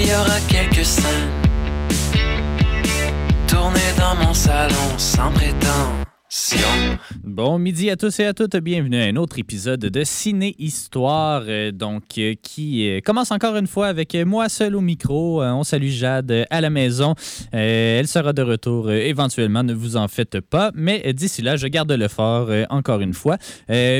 Il y aura quelques scènes tournées dans mon salon sans prétention. Bon midi à tous et à toutes. Bienvenue à un autre épisode de Ciné Histoire, euh, donc euh, qui euh, commence encore une fois avec moi seul au micro. On salue Jade à la maison. Elle sera de retour éventuellement, ne vous en faites pas. Mais d'ici là, je garde le fort encore une fois.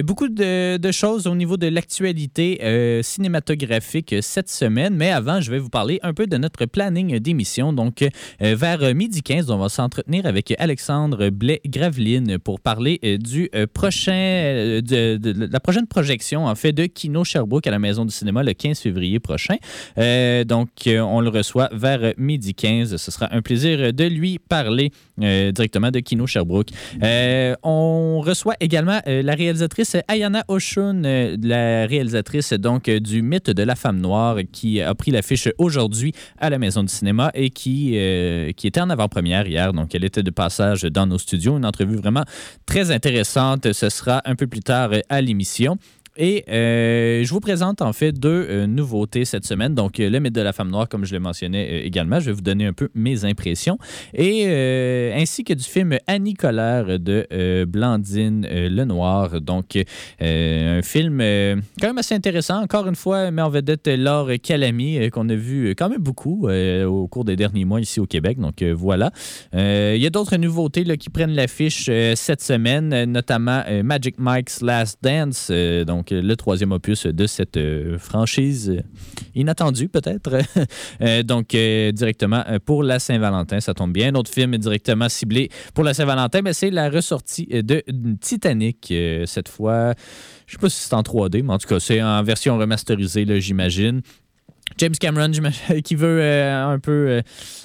Beaucoup de, choses au niveau de l'actualité cinématographique cette semaine. Mais avant, je vais vous parler un peu de notre planning d'émission. Donc, vers midi 15, on va s'entretenir avec Alexandre Pour parler euh, du euh, prochain, euh, de, la prochaine projection, en fait, de Kino Sherbrooke à la Maison du cinéma le 15 février prochain. Donc, on le reçoit vers midi 15. Ce sera un plaisir de lui parler euh, directement de Kino Sherbrooke. Euh, on reçoit également euh, la réalisatrice Ayana Oshun, la réalisatrice donc du mythe de la femme noire qui a pris l'affiche aujourd'hui à la Maison du cinéma et qui, qui était en avant-première hier. Donc, elle était de passage dans nos studios. Une entrevue vraiment très intéressante. Ce sera un peu plus tard à l'émission. Et euh, je vous présente en fait deux euh, nouveautés cette semaine. Donc, euh, le mythe de la femme noire, comme je le mentionnais également. Je vais vous donner un peu mes impressions. Et ainsi que du film Annie Colère de Blandine Lenoir. Donc, un film quand même assez intéressant. Encore une fois, met en vedette Laure Calamy, qu'on a vu quand même beaucoup au cours des derniers mois ici au Québec. Donc, voilà. Il y a d'autres nouveautés qui prennent l'affiche cette semaine, notamment Magic Mike's Last Dance, euh, le troisième opus de cette euh, franchise inattendue peut-être. Euh, donc euh, directement pour la Saint-Valentin, ça tombe bien. Un autre film directement ciblé pour la Saint-Valentin, mais c'est la ressortie de Titanic cette fois. Je sais pas si c'est en 3D, mais en tout cas, c'est en version remasterisée, j'imagine. James Cameron, qui veut euh, un peu euh,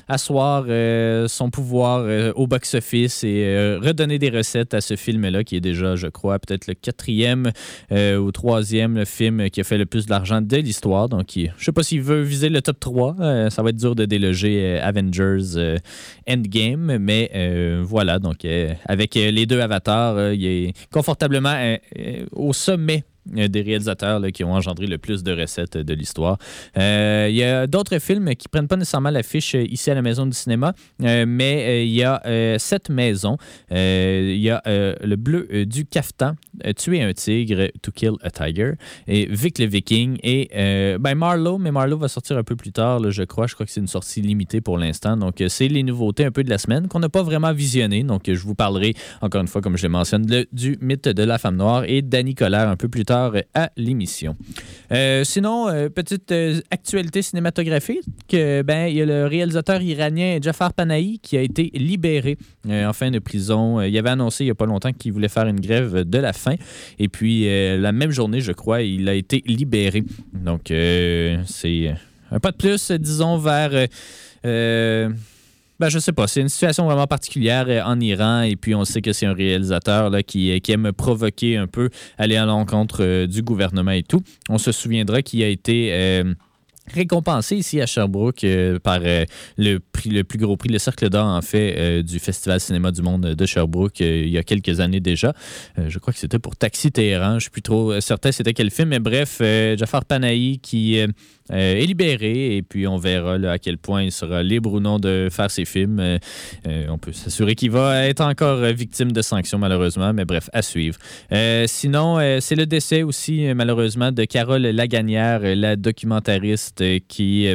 asseoir euh, son pouvoir au box-office et redonner des recettes à ce film-là, qui est déjà, je crois, peut-être le quatrième ou troisième film qui a fait le plus d'argent de l'histoire. Donc, il- je sais pas s'il veut viser le top 3. euh, ça va être dur de déloger Avengers Endgame, mais voilà. Donc, avec les deux avatars, il est confortablement au sommet des réalisateurs qui ont engendré le plus de recettes de l'histoire. Euh, Il y a d'autres films qui prennent pas nécessairement l'affiche euh, ici à la Maison du cinéma, euh, mais euh, il y a euh, maisons. Euh, Il y a euh, Le bleu euh, du caftan, euh, Tuer un tigre, To kill a tiger, et Vic le Viking, et euh, ben Marlowe, mais Marlowe va sortir un peu plus tard, je crois. Je crois que c'est une sortie limitée pour l'instant. Donc, euh, c'est les nouveautés un peu de la semaine qu'on n'a pas vraiment visionnées. Donc, euh, je vous parlerai, encore une fois, comme je le mentionne, du mythe de la femme noire et d'Annie Colère un peu plus tard à l'émission. Euh, sinon, euh, petite euh, actualité cinématographique, ben, il y a le réalisateur iranien Jafar Panahi qui a été libéré en fin de prison. Il avait annoncé il n'y a pas longtemps qu'il voulait faire une grève de la faim. Et puis, la même journée, je crois, il a été libéré. Donc, c'est un pas de plus, disons, vers... ben, je sais pas. C'est une situation vraiment particulière euh, en Iran. Et puis, on sait que c'est un réalisateur là, qui, euh, aime provoquer un peu, aller à l'encontre euh, du gouvernement et tout. On se souviendra qu'il a été. récompensé ici à Sherbrooke par le le plus gros prix le cercle d'or en fait euh, du festival cinéma du monde de Sherbrooke euh, il y a quelques années déjà. Euh, je crois que c'était pour Taxi Téhéran je suis plus trop certain c'était quel film mais bref Jafar Panahi qui est libéré et puis on verra à quel point il sera libre ou non de faire ses films. On peut s'assurer qu'il va être encore victime de sanctions malheureusement mais bref à suivre. Sinon, c'est le décès aussi, malheureusement, de Carole Lagagnère, la documentariste qui,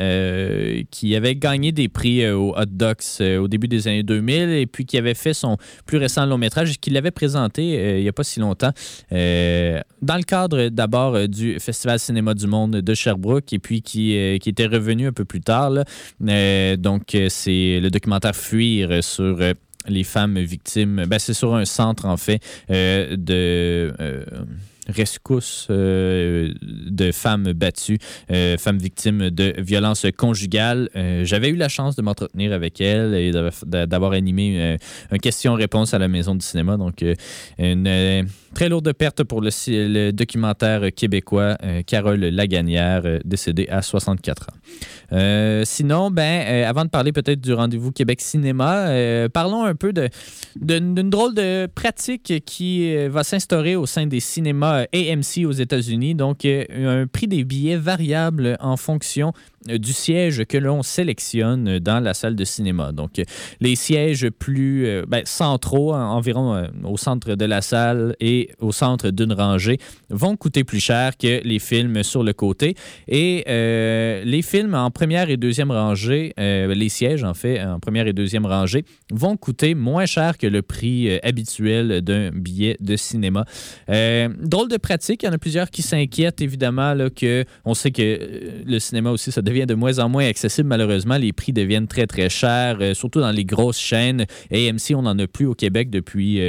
euh, qui avait gagné des prix euh, au Hot Docs euh, au début des années 2000 et puis qui avait fait son plus récent long métrage qu'il avait présenté il n'y a pas si longtemps dans le cadre d'abord du Festival Cinéma du Monde de Sherbrooke et puis qui, qui était revenu un peu plus tard. donc, c'est le documentaire Fuir sur... les femmes victimes, ben, c'est sur un centre en fait euh, de euh, rescousse de femmes battues, femmes victimes de violences conjugales. J'avais eu la chance de m'entretenir avec elle et d'avoir animé un question-réponse à la Maison du cinéma. Donc, une très lourde perte pour le, documentaire québécois Carole Laganière, décédée à 64 ans. sinon, ben, avant de parler peut-être du rendez-vous Québec Cinéma, parlons un peu d'une drôle de pratique qui euh, va s'instaurer au sein des cinémas AMC aux États-Unis. Donc, euh, un prix des billets variable en fonction euh, du siège que l'on sélectionne dans la salle de cinéma. Donc, les sièges plus ben, centraux, environ au centre de la salle et au centre d'une rangée, vont coûter plus cher que les films sur le côté. Et les films en première et deuxième rangée, les sièges en fait en première et deuxième rangée, vont coûter moins cher que le prix euh, habituel d'un billet de cinéma. Euh, drôle de pratique, il y en a plusieurs qui s'inquiètent évidemment là, que on sait que euh, le cinéma aussi ça devient de moins en moins accessible malheureusement, les prix deviennent très très chers, surtout dans les grosses chaînes. AMC, on n'en a plus au Québec depuis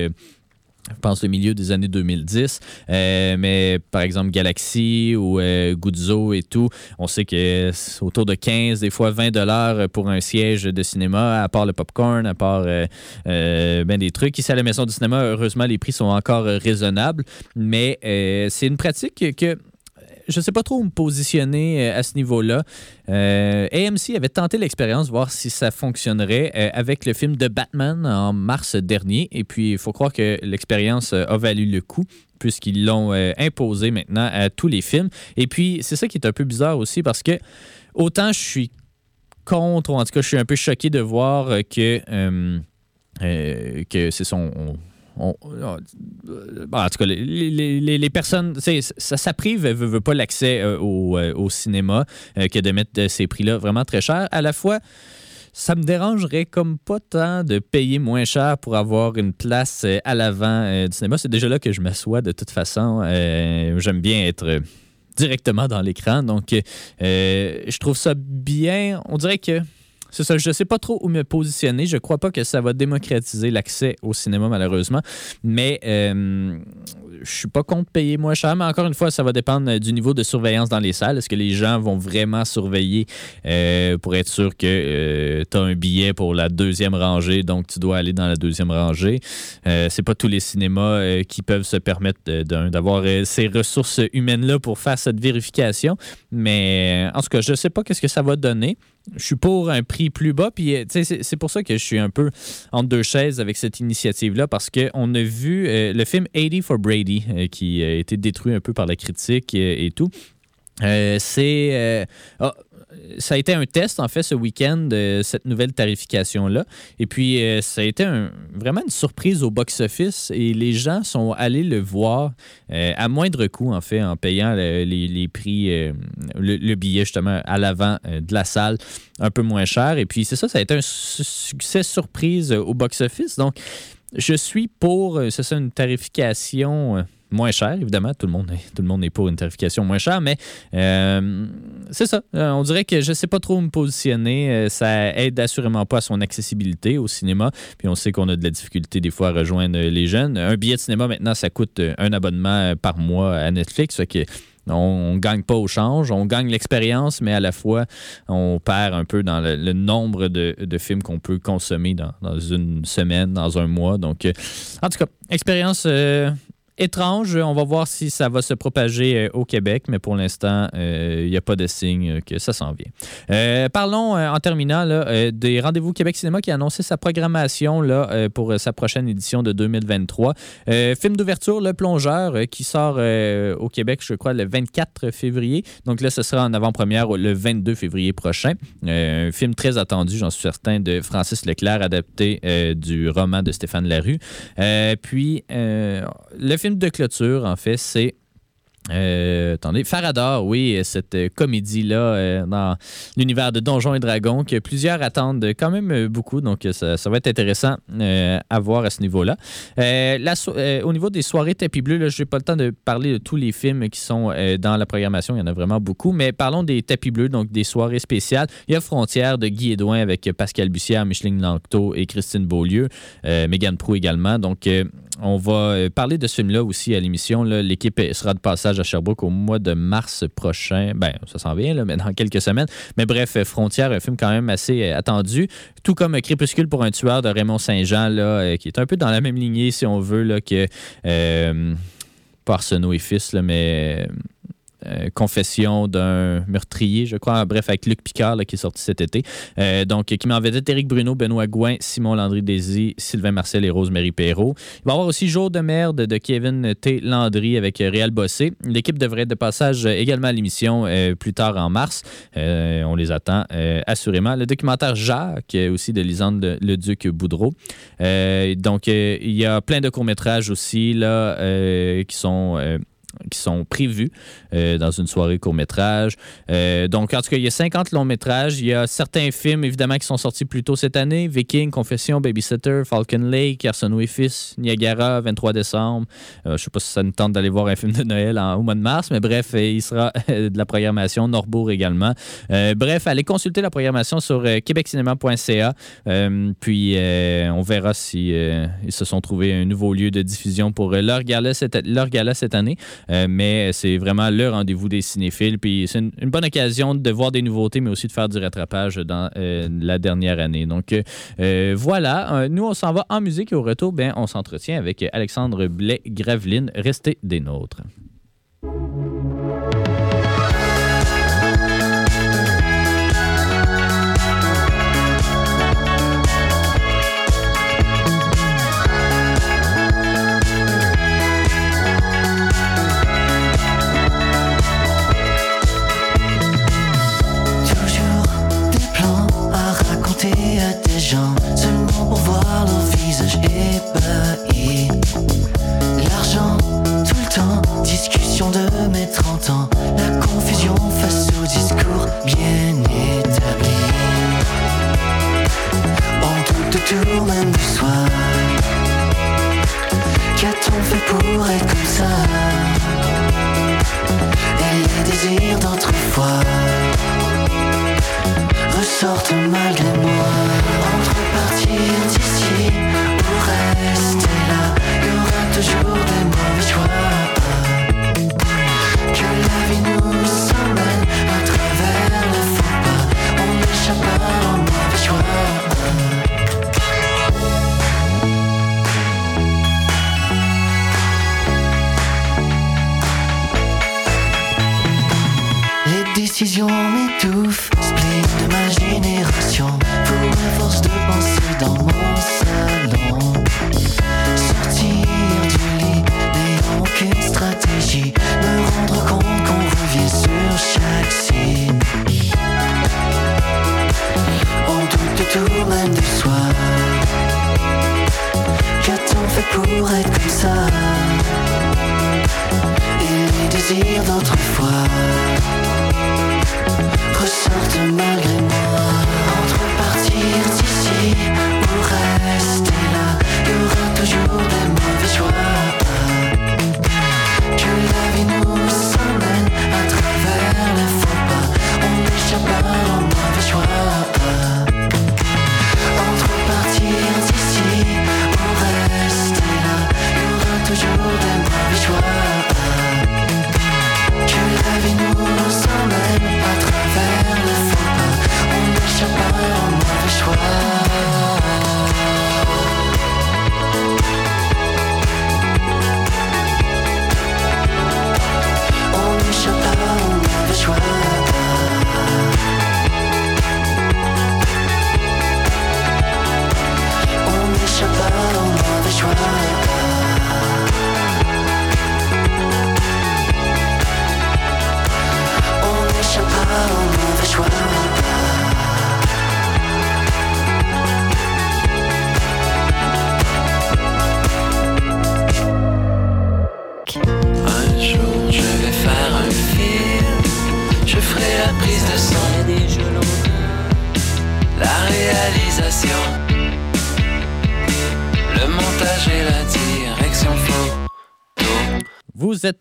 je pense le milieu des années 2010. Euh, mais par exemple, Galaxy ou euh, Guzzo et tout, on sait que c'est autour de 15, des fois 20 dollars pour un siège de cinéma, à part le popcorn, à part euh, ben des trucs. Ici à la Maison du cinéma, heureusement, les prix sont encore raisonnables. Mais c'est une pratique que je ne sais pas trop où me positionner euh, à ce niveau-là. Euh, AMC avait tenté l'expérience, voir si ça fonctionnerait euh, avec le film de Batman en mars dernier. Et puis, il faut croire que l'expérience a valu le coup puisqu'ils l'ont imposé maintenant à tous les films. Et puis, c'est ça qui est un peu bizarre aussi parce que autant je suis contre, ou en tout cas, je suis un peu choqué de voir que, que c'est son en tout cas, les, personnes, ça, ça prive, veut, pas l'accès euh, euh, au, cinéma euh, que de mettre ces prix-là vraiment très chers. À la fois, ça me dérangerait comme pas tant de payer moins cher pour avoir une place à l'avant du cinéma. C'est déjà là que je m'assois de toute façon. J'aime bien être directement dans l'écran. Donc, je trouve ça bien. On dirait que c'est ça, je ne sais pas trop où me positionner. Je ne crois pas que ça va démocratiser l'accès au cinéma, malheureusement. Mais euh, je suis pas contre payer moins cher. Mais encore une fois, ça va dépendre du niveau de surveillance dans les salles. Est-ce que les gens vont vraiment surveiller euh, pour être sûr que euh, tu as un billet pour la deuxième rangée, donc tu dois aller dans la deuxième rangée? Euh, c'est pas tous les cinémas qui peuvent se permettre d'avoir ces ressources humaines-là pour faire cette vérification. Mais en tout cas, je sais pas qu'est-ce que ça va donner je suis pour un prix plus bas. Puis, euh, c'est pour ça que je suis un peu entre deux chaises avec cette initiative-là, parce qu'on a vu euh, le film 80 for Brady, euh, qui a été détruit un peu par la critique et, tout. c'est. Ah, ça a été un test, en fait, ce week-end, de cette nouvelle tarification-là. Et puis, euh, ça a été vraiment une surprise au box-office et les gens sont allés le voir euh, à moindre coût, en fait, en payant les, prix, euh, le, billet, justement, à l'avant de la salle, un peu moins cher. Et puis, c'est ça, ça a été un succès surprise au box-office. Donc, je suis pour, c'est ça, une tarification moins cher, évidemment. Tout le monde est, tout le monde est pour une tarification moins chère, mais euh, c'est ça. Euh, on dirait que je ne sais pas trop où me positionner. Euh, ça aide assurément pas à son accessibilité au cinéma. Puis on sait qu'on a de la difficulté des fois à rejoindre les jeunes. Un billet de cinéma, maintenant, ça coûte un abonnement par mois à Netflix. On ne gagne pas au change, on gagne l'expérience, mais à la fois, on perd un peu dans le, nombre de, films qu'on peut consommer dans, une semaine, dans un mois. Donc, en tout cas, expérience étrange. On va voir si ça va se propager euh, au Québec, mais pour l'instant, il euh, n'y a pas de signe que ça s'en vient. Euh, parlons en terminant des Rendez-vous Québec Cinéma qui a annoncé sa programmation là, pour sa prochaine édition de 2023. film d'ouverture, Le Plongeur, qui sort au Québec, je crois, le 24 février. Donc là, ce sera en avant-première le 22 février prochain. un film très attendu, j'en suis certain, de Francis Leclerc, adapté du roman de Stéphane Larue. puis, le film de clôture, en fait, c'est Euh, attendez, Faradar, oui, cette euh, comédie-là euh, dans l'univers de Donjons et Dragons que plusieurs attendent quand même beaucoup, donc ça, va être intéressant à voir à ce niveau-là. au niveau des soirées tapis bleus, je n'ai pas le temps de parler de tous les films qui sont dans la programmation, il y en a vraiment beaucoup, mais parlons des tapis bleus, donc des soirées spéciales. Il y a Frontières de Guy Edouin avec Pascal Bussière, Micheline Lanctot et Christine Beaulieu, Megan Prou également, donc on va euh, parler de ce film-là aussi à l'émission. L'équipe sera de passage à Sherbrooke au mois de mars prochain. Ben, ça s'en vient, mais dans quelques semaines. Mais bref, Frontière, un film quand même assez euh, attendu. Tout comme Crépuscule pour un tueur de Raymond Saint-Jean, euh, qui est un peu dans la même lignée, si on veut, que. Euh, pas et Fils, mais euh, confession d'un meurtrier, je crois. Bref, avec Luc Picard, qui est sorti cet été. Euh, donc, qui m'a vedette Éric Bruno, Benoît Gouin, Simon Landry-Désy, Sylvain Marcel et Rosemary Perrault. Il va y avoir aussi Jour de merde de Kevin T. Landry avec Réal Bossé. L'équipe devrait être de passage également à l'émission euh, plus tard en mars. on les attend assurément. Le documentaire Jacques, aussi de Lisande Le Duc Boudreau. donc, il y a plein de courts-métrages aussi là, qui sont qui sont prévus euh, dans une soirée court-métrage. Euh, donc, en tout cas, il y a 50 longs-métrages. Il y a certains films, évidemment, qui sont sortis plus tôt cette année. Viking, Confession, Babysitter, Falcon Lake, Arsenault et Fils, Niagara, 23 décembre. Euh, je ne sais pas si ça nous tente d'aller voir un film de Noël au mois de mars, mais bref, il sera de la programmation. Norbourg également. bref, allez consulter la programmation sur québeccinéma.ca. puis, on verra si ils se sont trouvés un nouveau lieu de diffusion pour leur cette, leur gala cette année. Euh, mais c'est vraiment le rendez-vous des cinéphiles. Puis c'est une, bonne occasion de voir des nouveautés, mais aussi de faire du rattrapage dans euh, la dernière année. Donc euh, voilà, nous on s'en va en musique et au retour, ben, on s'entretient avec Alexandre Blais-Graveline. Restez des nôtres. Seulement pour voir leur visage ébahi. L'argent, tout le temps, discussion de mes 30 ans, la confusion face au discours bien établi. On doute de tout, même du soir. Qu'a-t-on fait pour être comme ça? Et les désirs d'autrefois ressortent malgré moi. Entre partir d'ici ou rester là, il y aura toujours des mauvais choix. Que la vie nous emmène à travers le faux pas, on n'échappe pas aux mauvais choix. Les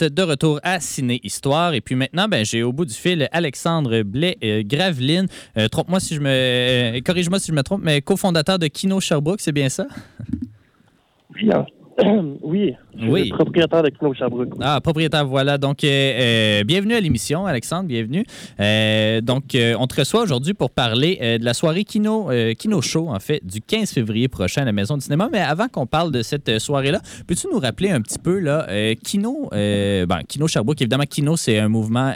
de retour à Ciné Histoire et puis maintenant ben, j'ai au bout du fil Alexandre Blais euh. Euh, trompe-moi si je me euh, corrige-moi si je me trompe, mais cofondateur de Kino Sherbrooke, c'est bien ça? Hein. oui, je Oui. suis propriétaire de Kino Sherbrooke. Ah, propriétaire, voilà. Donc, euh, euh, bienvenue à l'émission, Alexandre, bienvenue. Euh, donc, euh, on te reçoit aujourd'hui pour parler de la soirée Kino, Kino Show, en fait, du 15 février prochain à la Maison du Cinéma. Mais avant qu'on parle de cette soirée-là, peux-tu nous rappeler un petit peu, là, Kino, ben, Kino Sherbrooke, évidemment, Kino, c'est un mouvement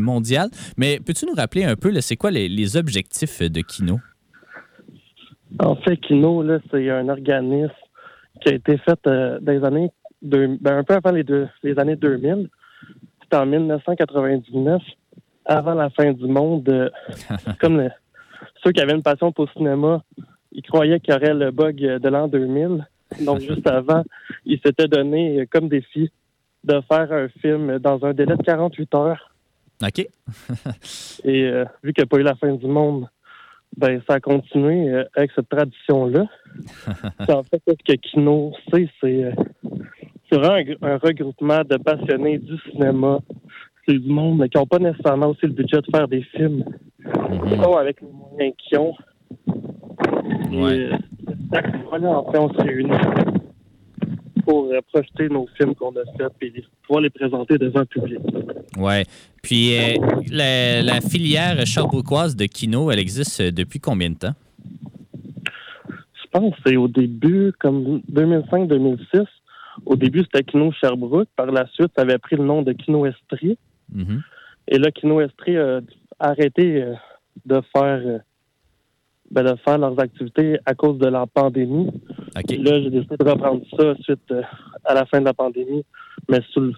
mondial, mais peux-tu nous rappeler un peu, là, c'est quoi les, les objectifs de Kino? En fait, Kino, là, c'est un organisme qui a été fait euh, dans les années deux- ben, un peu avant les, deux, les années 2000. C'était en 1999, avant la fin du monde. euh, comme le- ceux qui avaient une passion pour le cinéma, ils croyaient qu'il y aurait le bug de l'an 2000. Donc, juste avant, ils s'étaient donné euh, comme défi de faire un film dans un délai de 48 heures. OK? Et euh, vu qu'il n'y a pas eu la fin du monde, ben ça a continué euh, avec cette tradition-là. En fait, ce que Kino, c'est, c'est euh, vraiment un, gr- un regroupement de passionnés du cinéma. C'est du monde mais qui n'ont pas nécessairement aussi le budget de faire des films. Ils Mhm. sont avec les moyens qu'ils ont. Et, Ouais. euh, en fait, on se réunit pour euh, projeter nos films qu'on a faits et pouvoir les présenter devant le public. Ouais. Puis, euh, la, la filière charbrouquoise de Kino, elle existe euh, depuis combien de temps? Je pense que c'est au début, comme 2005-2006. Au début, c'était Kino Sherbrooke. Par la suite, ça avait pris le nom de Kino Estrie. Mhm. Et là, Kino Estrie a arrêté de faire ben, de faire leurs activités à cause de la pandémie. OK. Là, j'ai décidé de reprendre ça suite euh, à la fin de la pandémie, mais sous le-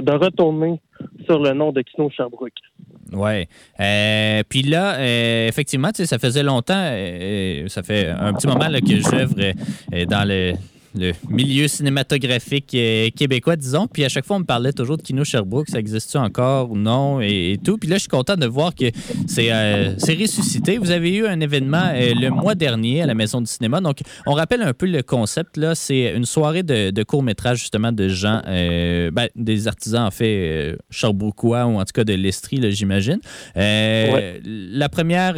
de retourner sur le nom de Kino Sherbrooke. Ouais. Euh, puis là, euh, effectivement, ça faisait longtemps, euh, ça fait un petit moment là, que j'œuvre dans le, le milieu cinématographique euh, québécois, disons. Puis à chaque fois, on me parlait toujours de Kino Sherbrooke, ça existe-tu encore ou non? Et, et tout. Puis là, je suis content de voir que c'est euh, ressuscité. Vous avez eu un événement euh, le mois dernier à la Maison du cinéma. Donc, on rappelle un peu le concept. là. C'est une soirée de, de court-métrage, justement, de gens, euh, ben, des artisans, en fait, sherbrookois ou en tout cas de l'Estrie, là, j'imagine. Ouais. La première,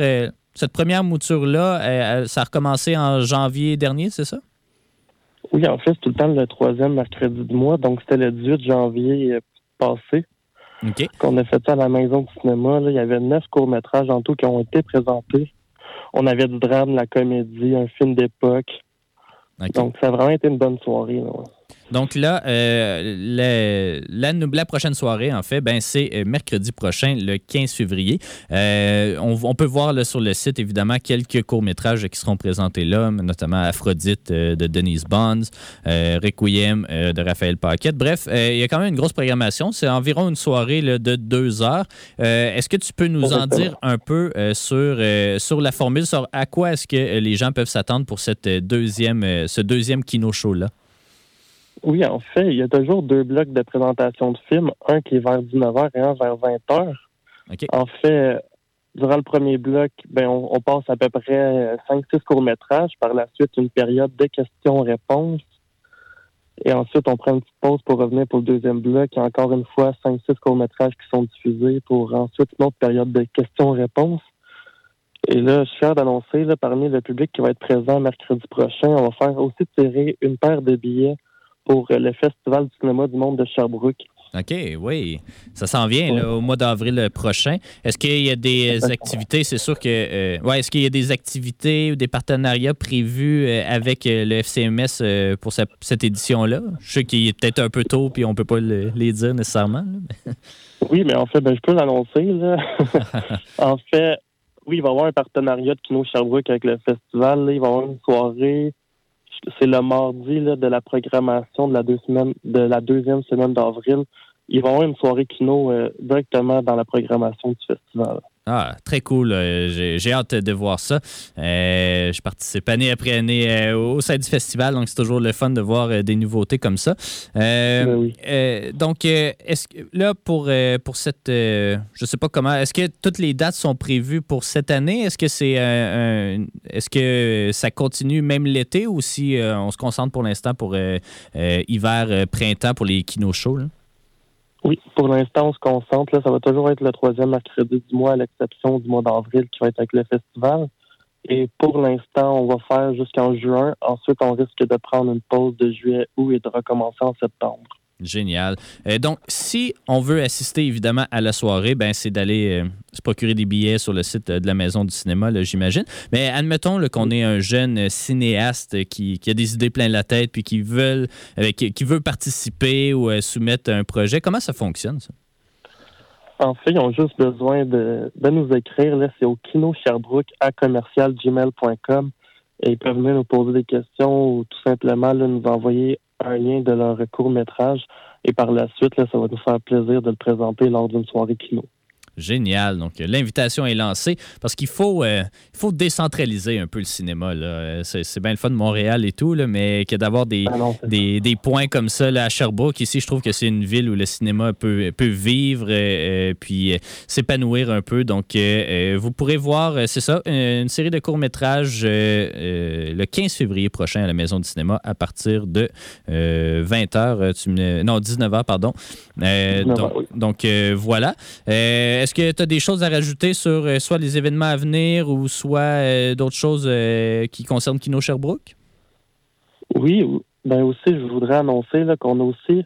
cette première mouture-là, ça a recommencé en janvier dernier, c'est ça? Oui, en fait, c'est tout le temps le troisième mercredi du mois, donc c'était le 18 janvier euh, passé. OK. qu'on a fait ça à la maison du cinéma. Là. Il y avait neuf courts-métrages en tout qui ont été présentés. On avait du drame, de la comédie, un film d'époque. Donc, ça a vraiment été une bonne soirée. là. Donc là, euh, la, la prochaine soirée, en fait, ben, c'est euh, mercredi prochain, le 15 février. Euh, on, on peut voir là, sur le site, évidemment, quelques courts-métrages qui seront présentés là, notamment Aphrodite euh, de Denise Bonds, Requiem de Raphaël Paquette. Bref, il y a quand même une grosse programmation. C'est environ une soirée là, de deux heures. Est-ce que tu peux nous en dire un peu sur, sur la formule, sur à quoi est-ce que les gens peuvent s'attendre pour cette deuxième, ce deuxième kino show-là? Oui, en fait, il y a toujours deux blocs de présentation de films, un qui est vers 19h et un vers 20h. OK. En fait, durant le premier bloc, ben, on, on passe à peu près 5-6 courts-métrages. Par la suite, une période de questions-réponses. Et ensuite, on prend une petite pause pour revenir pour le deuxième bloc. Et encore une fois, 5-6 courts-métrages qui sont diffusés pour ensuite une autre période de questions-réponses. Et là, je suis fier d'annoncer, parmi le public qui va être présent mercredi prochain, on va faire aussi tirer une paire de billets pour euh, le Festival du cinéma du monde de Sherbrooke. OK, oui. Ça s'en vient là, au mois d'avril prochain. Est-ce qu'il y a des Exactement. activités, c'est sûr que. euh, ouais, est-ce qu'il y a des activités ou des partenariats prévus euh, avec euh, le FCMS euh, pour ce- cette édition-là? Je sais qu'il est peut-être un peu tôt puis on peut pas le- les dire nécessairement. là, Oui, mais en fait, ben, je peux l'annoncer. là. en fait, oui, il va y avoir un partenariat de Kino Sherbrooke avec le festival. là. Il va y avoir une soirée. C'est le mardi de la programmation de la, deuxième semaine d'avril. Il va y avoir une soirée Kino euh, directement dans la programmation du festival. Ah, très cool. Euh, j'ai hâte de voir ça. Euh, je participe année après année euh, au sein du festival, donc c'est toujours le fun de voir des nouveautés comme ça. Ben oui. donc, est-ce que là, pour, pour cette. je sais pas comment. Est-ce que toutes les dates sont prévues pour cette année? Est-ce que c'est un- est-ce que ça continue même l'été ou si on se concentre pour l'instant pour hiver, printemps pour les kino shows? là? Oui, pour l'instant, on se concentre. Là, ça va toujours être le troisième mercredi du mois, à l'exception du mois d'avril qui va être avec le festival. Et pour l'instant, on va faire jusqu'en juin. Ensuite, on risque de prendre une pause de juillet, août et de recommencer en septembre. Génial. Euh, donc, si on veut assister évidemment à la soirée, ben, c'est d'aller euh, se procurer des billets sur le site euh, de la Maison du cinéma, là, j'imagine. Mais admettons qu'on est un jeune cinéaste qui, qui a des idées plein la tête puis qui, veulent, euh, qui, qui veut participer ou soumettre un projet. Comment ça fonctionne, ça? En fait, ils ont juste besoin de, de nous écrire. Là, c'est au kino Sherbrooke à commercialgmail.com et ils peuvent venir nous poser des questions ou tout simplement là, nous envoyer un lien de leur court métrage. Et par la suite, là, ça va nous faire plaisir de le présenter lors d'une soirée kino. Génial. Donc, euh, l'invitation est lancée parce qu'il faut, euh, il faut décentraliser un peu le cinéma. Euh, C'est bien le fun de Montréal et tout, là, mais que d'avoir des, Ah non, c'est des, des points comme ça là, à Sherbrooke. Ici, je trouve que c'est une ville où le cinéma peut, peut vivre euh, puis euh, s'épanouir un peu. Donc, vous pourrez voir, c'est ça, une, série de courts-métrages le 15 février prochain à la Maison du cinéma à partir de 20h. non, 19h, pardon. Euh, 19h, donc, oui. donc, euh, voilà. Euh, Est-ce que tu as des choses à rajouter sur soit les événements à venir ou soit d'autres choses qui concernent Kino Sherbrooke? Oui, ou- ben aussi, je voudrais annoncer qu'on a aussi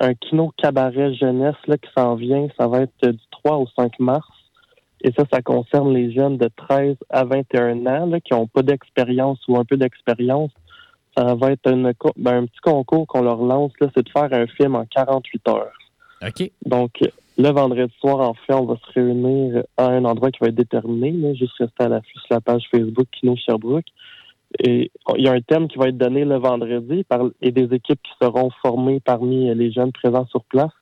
un kino cabaret jeunesse là, qui s'en vient. Ça va être du 3 au 5 mars. Et ça, ça concerne les jeunes de 13 à 21 ans là, qui n'ont pas d'expérience ou un peu d'expérience. Ça va être une ben, un petit concours qu'on leur lance, c'est de faire un film en 48 heures. Donc, le vendredi soir, en fait, on va se réunir à un endroit qui va être déterminé. Là, juste rester à sur la page Facebook Kino Sherbrooke. Et il y a un thème qui va être donné le vendredi par, et des équipes qui seront formées parmi les jeunes présents sur place.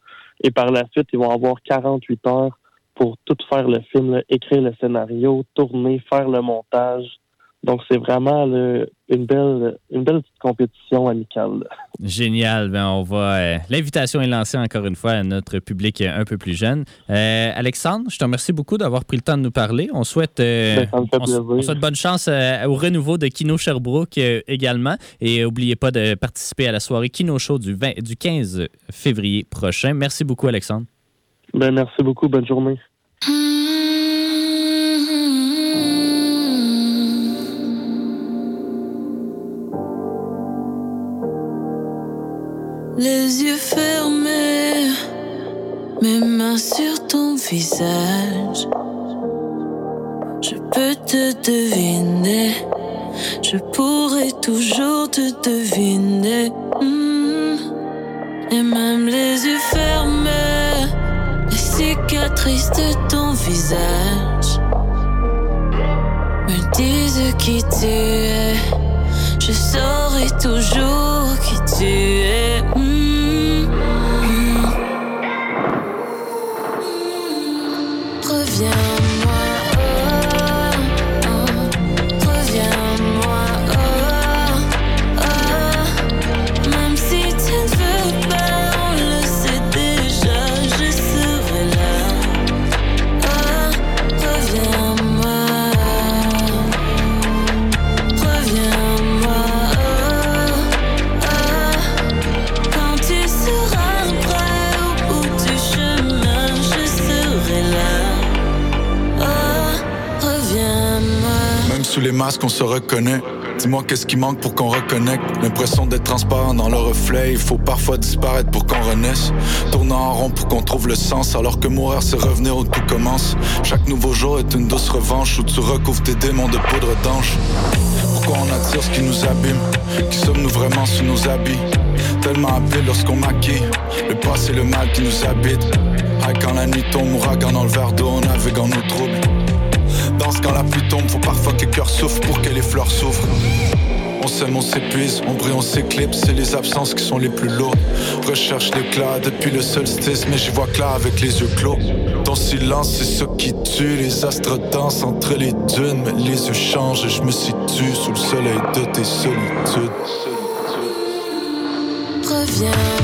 Et par la suite, ils vont avoir 48 heures pour tout faire le film, écrire le scénario, tourner, faire le montage. Donc, c'est vraiment une belle une belle petite compétition amicale. Génial. Ben, on va. euh, L'invitation est lancée encore une fois à notre public euh, un peu plus jeune. Euh, Alexandre, je te remercie beaucoup d'avoir pris le temps de nous parler. On souhaite, euh, Ben, on, on souhaite bonne chance euh, au renouveau de Kino Sherbrooke euh, également. Et n'oubliez pas de participer à la soirée Kino Show du, 20 du 15 février prochain. Merci beaucoup, Alexandre. Ben, merci beaucoup. Bonne journée. Les yeux fermés, mes mains sur ton visage. Je peux te deviner, je pourrais toujours te deviner. Hmm. Et même les yeux fermés, les cicatrices de ton visage me disent qui tu es. Je saurai toujours qui tu es. Mm, Même sous les masques, on se reconnaît. Dis-moi qu'est-ce qui manque pour qu'on reconnecte. L'impression d'être transparent dans le reflet. Il faut parfois disparaître pour qu'on renaisse. Tournant en rond pour qu'on trouve le sens. Alors que mourir, c'est revenir où tout commence. Chaque nouveau jour est une douce revanche où tu recouvres tes démons de poudre d'ange. Pourquoi on attire ce qui nous abîme? Qui sommes-nous vraiment sous nos habits? Tellement appelés lorsqu'on maquille Le passé, le mal qui nous habite Ah, quand la nuit tombe, ouragan dans le verre d'eau, on navigue en nos troubles Quand la pluie tombe, faut parfois que le cœur souffre pour que les fleurs s'ouvrent On s'aime, on s'épuise, on brille, on s'éclipse. C'est les absences qui sont les plus lourdes. Recherche l'éclat depuis le solstice, mais j'y vois clair avec les yeux clos. Ton silence, c'est ce qui tue. Les astres dansent entre les dunes, mais les yeux changent et je me situe sous le soleil de tes solitudes. Reviens-moi,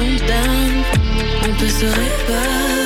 rien ne te condamne. On peut se réparer.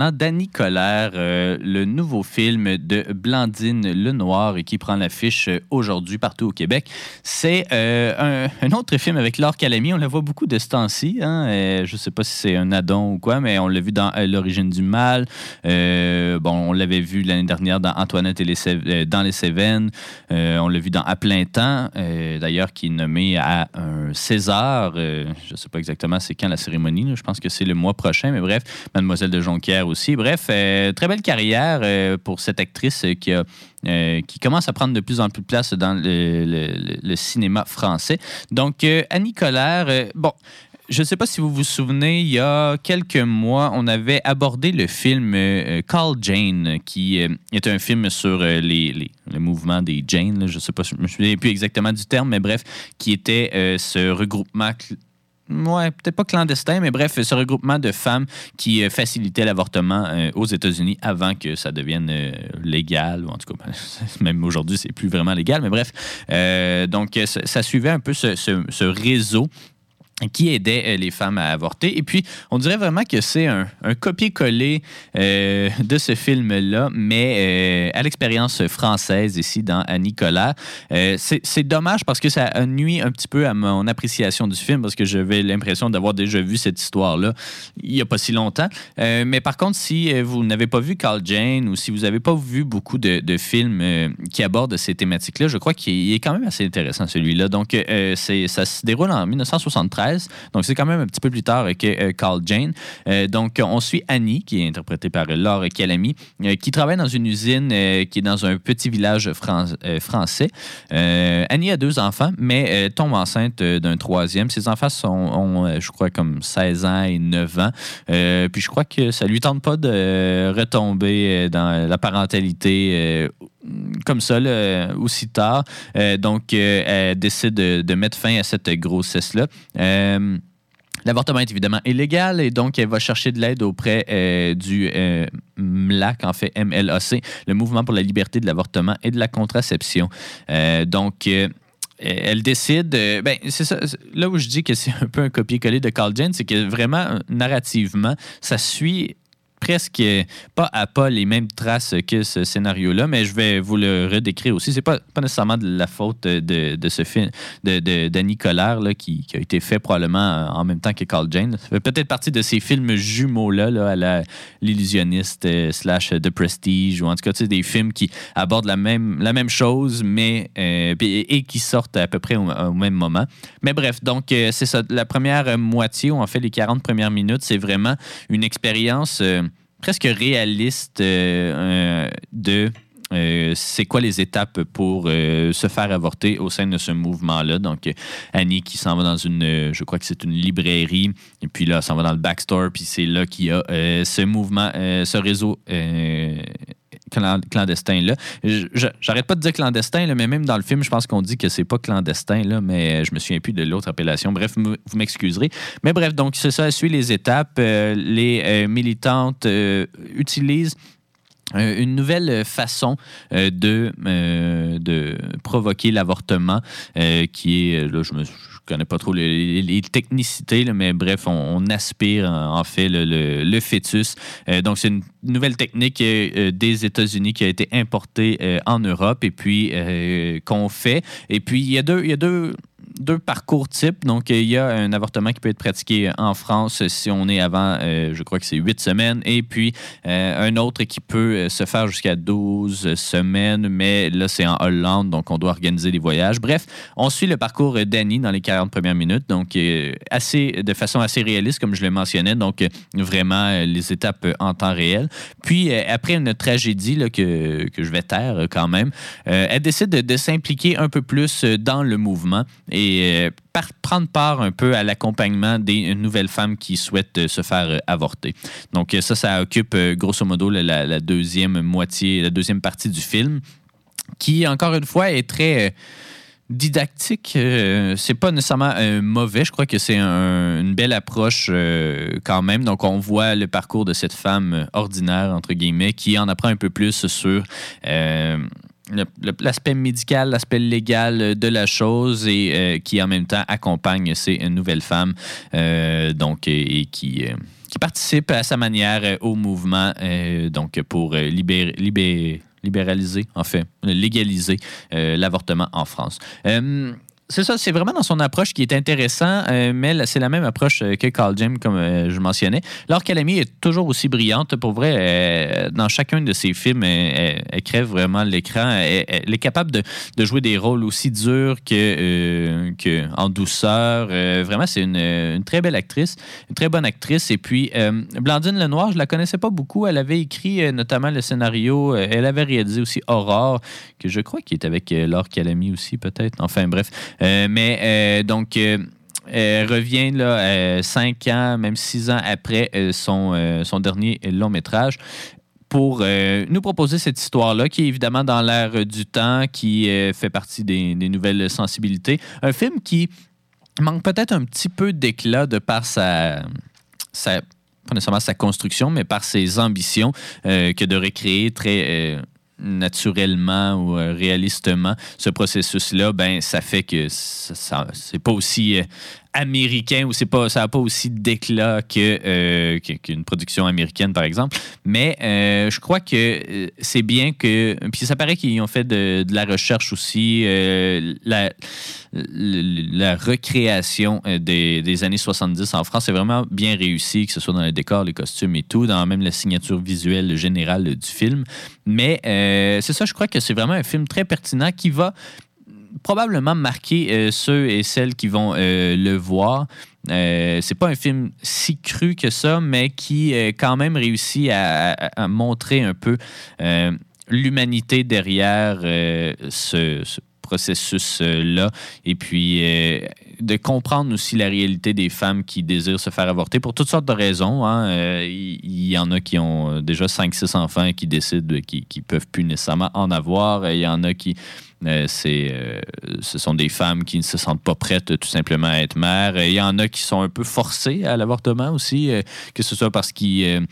Maintenant d'Annie Colère, euh, le nouveau film de Blandine Lenoir qui prend l'affiche euh, aujourd'hui partout au Québec. C'est euh, un, autre film avec Laure Calamy. On la voit beaucoup de ce temps-ci. Hein? Je ne sais pas si c'est un addon ou quoi, mais on l'a vu dans L'origine du mal. Bon, on l'avait vu l'année dernière dans Antoinette et les dans les Cévennes. On l'a vu dans À plein temps, d'ailleurs, qui est nommé à un César. Je ne sais pas exactement c'est quand la cérémonie. Je pense que c'est le mois prochain, mais bref, Mademoiselle de Jonquière aussi. Bref, euh, très belle carrière euh, pour cette actrice euh, qui commence à prendre de plus en plus de place dans le, cinéma français. Donc, Annie euh, bon, je ne sais pas si vous vous souvenez, il y a quelques mois, on avait abordé le film Call Jane, qui est un film sur les, les- le mouvement des Jane. je ne sais pas, je me souviens plus exactement du terme, mais bref, qui était ce regroupement. Ouais, peut-être pas clandestin, mais bref, ce regroupement de femmes qui euh, facilitait l'avortement euh, aux États-Unis avant que ça devienne euh, légal, ou en tout cas, même aujourd'hui, c'est plus vraiment légal, mais bref. Euh, donc, ça, suivait un peu ce réseau qui aidait euh, les femmes à avorter. Et puis, on dirait vraiment que c'est un, copier-coller euh, de ce film-là, mais euh, à l'expérience française ici dans Annie Colère. Euh, c'est dommage parce que ça nuit un petit peu à mon appréciation du film parce que j'avais l'impression d'avoir déjà vu cette histoire-là il n'y a pas si longtemps. Mais par contre, si vous n'avez pas vu Carl Jane ou si vous n'avez pas vu beaucoup de, de films qui abordent ces thématiques-là, je crois qu'il est quand même assez intéressant celui-là. Donc, ça se déroule en 1973. Donc, c'est quand même un petit peu plus tard que euh, Carl Jane. Euh, donc, on suit Annie, qui est interprétée par Laure Calamy, euh, qui travaille dans une usine qui est dans un petit village fran- français. Annie a deux enfants, mais tombe enceinte d'un troisième. Ses enfants sont, ont, je crois, comme 16 ans et 9 ans. Puis je crois que ça lui tente pas de retomber dans la parentalité comme ça, là, aussi tard. Euh, donc, euh, elle décide de, mettre fin à cette grossesse-là. Euh, L'avortement est évidemment illégal et donc elle va chercher de l'aide auprès euh, du euh, MLAC, en fait MLAC, le Mouvement pour la liberté de l'avortement et de la contraception. Euh, donc, euh, elle décide, euh, ben c'est ça, là où je dis que c'est un peu un copier-coller de Carl Jane, c'est que vraiment, narrativement, ça suit presque pas à pas les mêmes traces que ce scénario-là, mais je vais vous le redécrire aussi. C'est pas, pas nécessairement de la faute de, de ce film de, Danny Collard là, qui, a été fait probablement en même temps que Carl Jane. Ça fait peut-être partie de ces films jumeaux-là, là, à l'illusionniste euh, slash The Prestige, ou en tout cas, des films qui abordent la même, la même chose, mais euh, et, qui sortent à peu près au, même moment. Mais bref, donc euh, c'est ça. La première moitié, ou en fait les 40 premières minutes, c'est vraiment une expérience euh, presque réaliste euh, de euh, c'est quoi les étapes pour euh, se faire avorter au sein de ce mouvement-là? Donc, Annie qui s'en va dans une, je crois que c'est une librairie, et puis là, s'en va dans le backstore, puis c'est là qu'il y a ce mouvement, ce réseau clan- clandestin-là. Je- je- J'arrête pas de dire clandestin, là, mais même dans le film, je pense qu'on dit que c'est pas clandestin, là, mais je me souviens plus de l'autre appellation. Bref, vous m'excuserez. Mais bref, donc c'est ça, suit les étapes. Euh, les euh, militantes euh, utilisent une nouvelle façon de, de provoquer l'avortement qui est, là, je ne connais pas trop les, technicités, mais bref, on, aspire en, fait le, fœtus. Euh, donc, c'est une nouvelle technique euh, euh, des États-Unis qui a été importée en Europe et puis qu'on fait. Et puis, il y a deux, il y a deux, deux parcours types. Donc, il y a un avortement qui peut être pratiqué en France si on est avant, euh, je crois que c'est huit semaines, et puis euh, un autre qui peut euh, se faire jusqu'à 12 semaines, mais là, c'est en Hollande, donc on doit organiser des voyages. Bref, on suit le parcours euh, d'Annie dans les 40 premières minutes, donc euh, assez, de façon assez réaliste, comme je le mentionnais, donc euh, vraiment euh, les étapes euh, en temps réel. Puis, euh, après une tragédie là, que, que je vais taire euh, quand même, euh, elle décide de, de s'impliquer un peu plus euh, dans le mouvement et euh, par- prendre part un peu à l'accompagnement des nouvelles femmes qui souhaitent euh, se faire euh, avorter. Donc euh, ça, ça occupe euh, grosso modo la, deuxième moitié, la deuxième partie du film, qui encore une fois est très euh, didactique. Euh, c'est pas nécessairement euh, mauvais. Je crois que c'est un- une belle approche euh, quand même. Donc on voit le parcours de cette femme euh, ordinaire entre guillemets qui en apprend un peu plus sur euh, l'aspect médical, l'aspect légal euh, de la chose et euh, qui en même temps accompagne ces nouvelles femmes euh, donc et, qui euh, qui participe à sa manière au mouvement donc pour libérer, libé- libéraliser en fait légaliser l'avortement en France. C'est ça, c'est vraiment dans son approche qui est intéressant, euh, mais c'est la même approche euh, que Carl James, comme euh, je mentionnais. Laure Calamy est toujours aussi brillante. Pour vrai, dans chacun de ses films, elle, elle- crève vraiment l'écran. Elle, est capable de, jouer des rôles aussi durs que, en douceur. Vraiment, c'est une, très belle actrice, une très bonne actrice. Et puis, Blandine Lenoir, je la connaissais pas beaucoup. Elle avait écrit notamment le scénario. Elle avait réalisé aussi Aurore, que je crois qu'il est avec Laure Calamy aussi, peut-être. Enfin, bref. Euh, mais euh, donc, euh, elle revient là, euh, cinq ans, même six ans après euh, son, euh, son dernier long métrage pour euh, nous proposer cette histoire-là, qui est évidemment dans l'air euh, du temps, qui euh, fait partie des, nouvelles sensibilités. Un film qui manque peut-être un petit peu d'éclat de par sa, pas nécessairement sa construction, mais par ses ambitions euh, que de recréer très euh, naturellement ou euh, réalistement ce processus-là, ben ça fait que ça, c'est pas aussi euh, américain ou c'est pas ça n'a pas aussi d'éclat que, euh, que- qu'une production américaine par exemple. Mais euh, je crois que euh, c'est bien que puis ça paraît qu'ils ont fait de, la recherche aussi la le- recréation des, des années 70 en France est vraiment bien réussi, que ce soit dans les décors, les costumes et tout, dans même la signature visuelle générale du film. Mais c'est ça, je crois que c'est vraiment un film très pertinent qui va probablement marquer euh, ceux et celles qui vont euh, le voir. Euh, c'est pas un film si cru que ça, mais qui quand même réussit à, montrer un peu l'humanité derrière ce, ce processus-là. Et puis de comprendre aussi la réalité des femmes qui désirent se faire avorter pour toutes sortes de raisons. hein. Euh, Il il y, en a qui ont euh, déjà 5-6 enfants et qui décident qu'ils ne peuvent plus nécessairement en avoir. Il y en a qui euh, ce sont des femmes qui ne se sentent pas prêtes tout simplement à être mères. Il y en a qui sont un peu forcées à l'avortement aussi, que ce soit parce qu'ils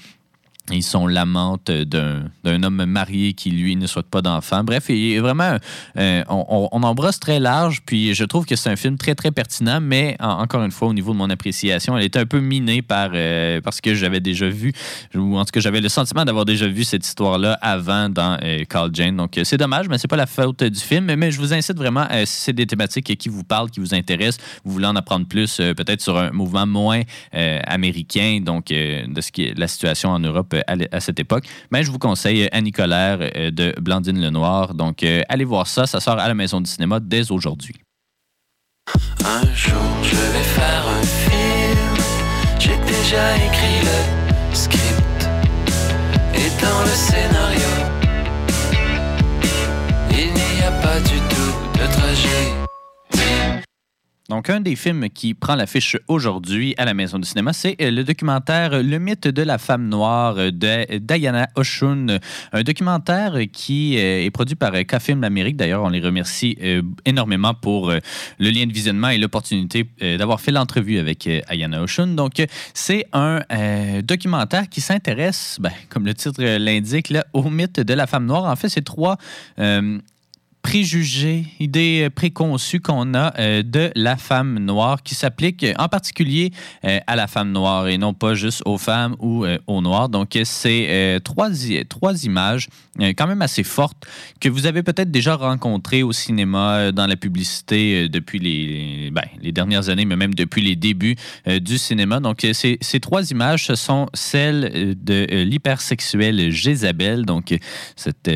Ils sont l'amantes d'un homme marié qui, lui, ne souhaite pas d'enfant. Bref, il est vraiment, euh, on, on embrasse très large, puis je trouve que c'est un film très, très pertinent, mais en- encore une fois, au niveau de mon appréciation, elle était un peu minée par, euh, parce que j'avais déjà vu, ou en tout cas, j'avais le sentiment d'avoir déjà vu cette histoire-là avant dans euh, Call Jane. Donc, euh, c'est dommage, mais c'est pas la faute du film. Mais je vous incite vraiment, euh, si c'est des thématiques qui vous parlent, qui vous intéressent, vous voulez en apprendre plus, peut-être sur un mouvement moins américain, donc de ce qui la situation en Europe à, l- à cette époque, ben, je vous conseille euh, Annie Colère euh, de Blandine Lenoir. Donc, euh, allez voir ça. Ça sort à la Maison du cinéma dès aujourd'hui. Un jour je vais faire un film. J'ai déjà écrit le script et dans le scénario, il n'y a pas du tout de tragédie. Donc, un des films qui prend l'affiche aujourd'hui à la Maison du cinéma, c'est euh, le documentaire Le mythe de la femme noire de Diana Oshun. Un documentaire qui euh, est produit par euh, K-Film Amérique. D'ailleurs, on les remercie énormément pour le lien de visionnement et l'opportunité d'avoir fait l'entrevue avec Ayana Oshun. Donc, c'est un documentaire qui s'intéresse, ben, comme le titre l'indique, au mythe de la femme noire. En fait, c'est trois... préjugés, idées euh, préconçues qu'on a euh, de la femme noire qui s'appliquent euh, en particulier à la femme noire et non pas juste aux femmes ou aux noirs. Donc, c'est trois, trois images quand même assez fortes que vous avez peut-être déjà rencontrées au cinéma, dans la publicité depuis les, ben, les dernières années, mais même depuis les débuts du cinéma. Donc, ces, trois images, ce sont celles de l'hypersexuelle Jézabel, donc cette,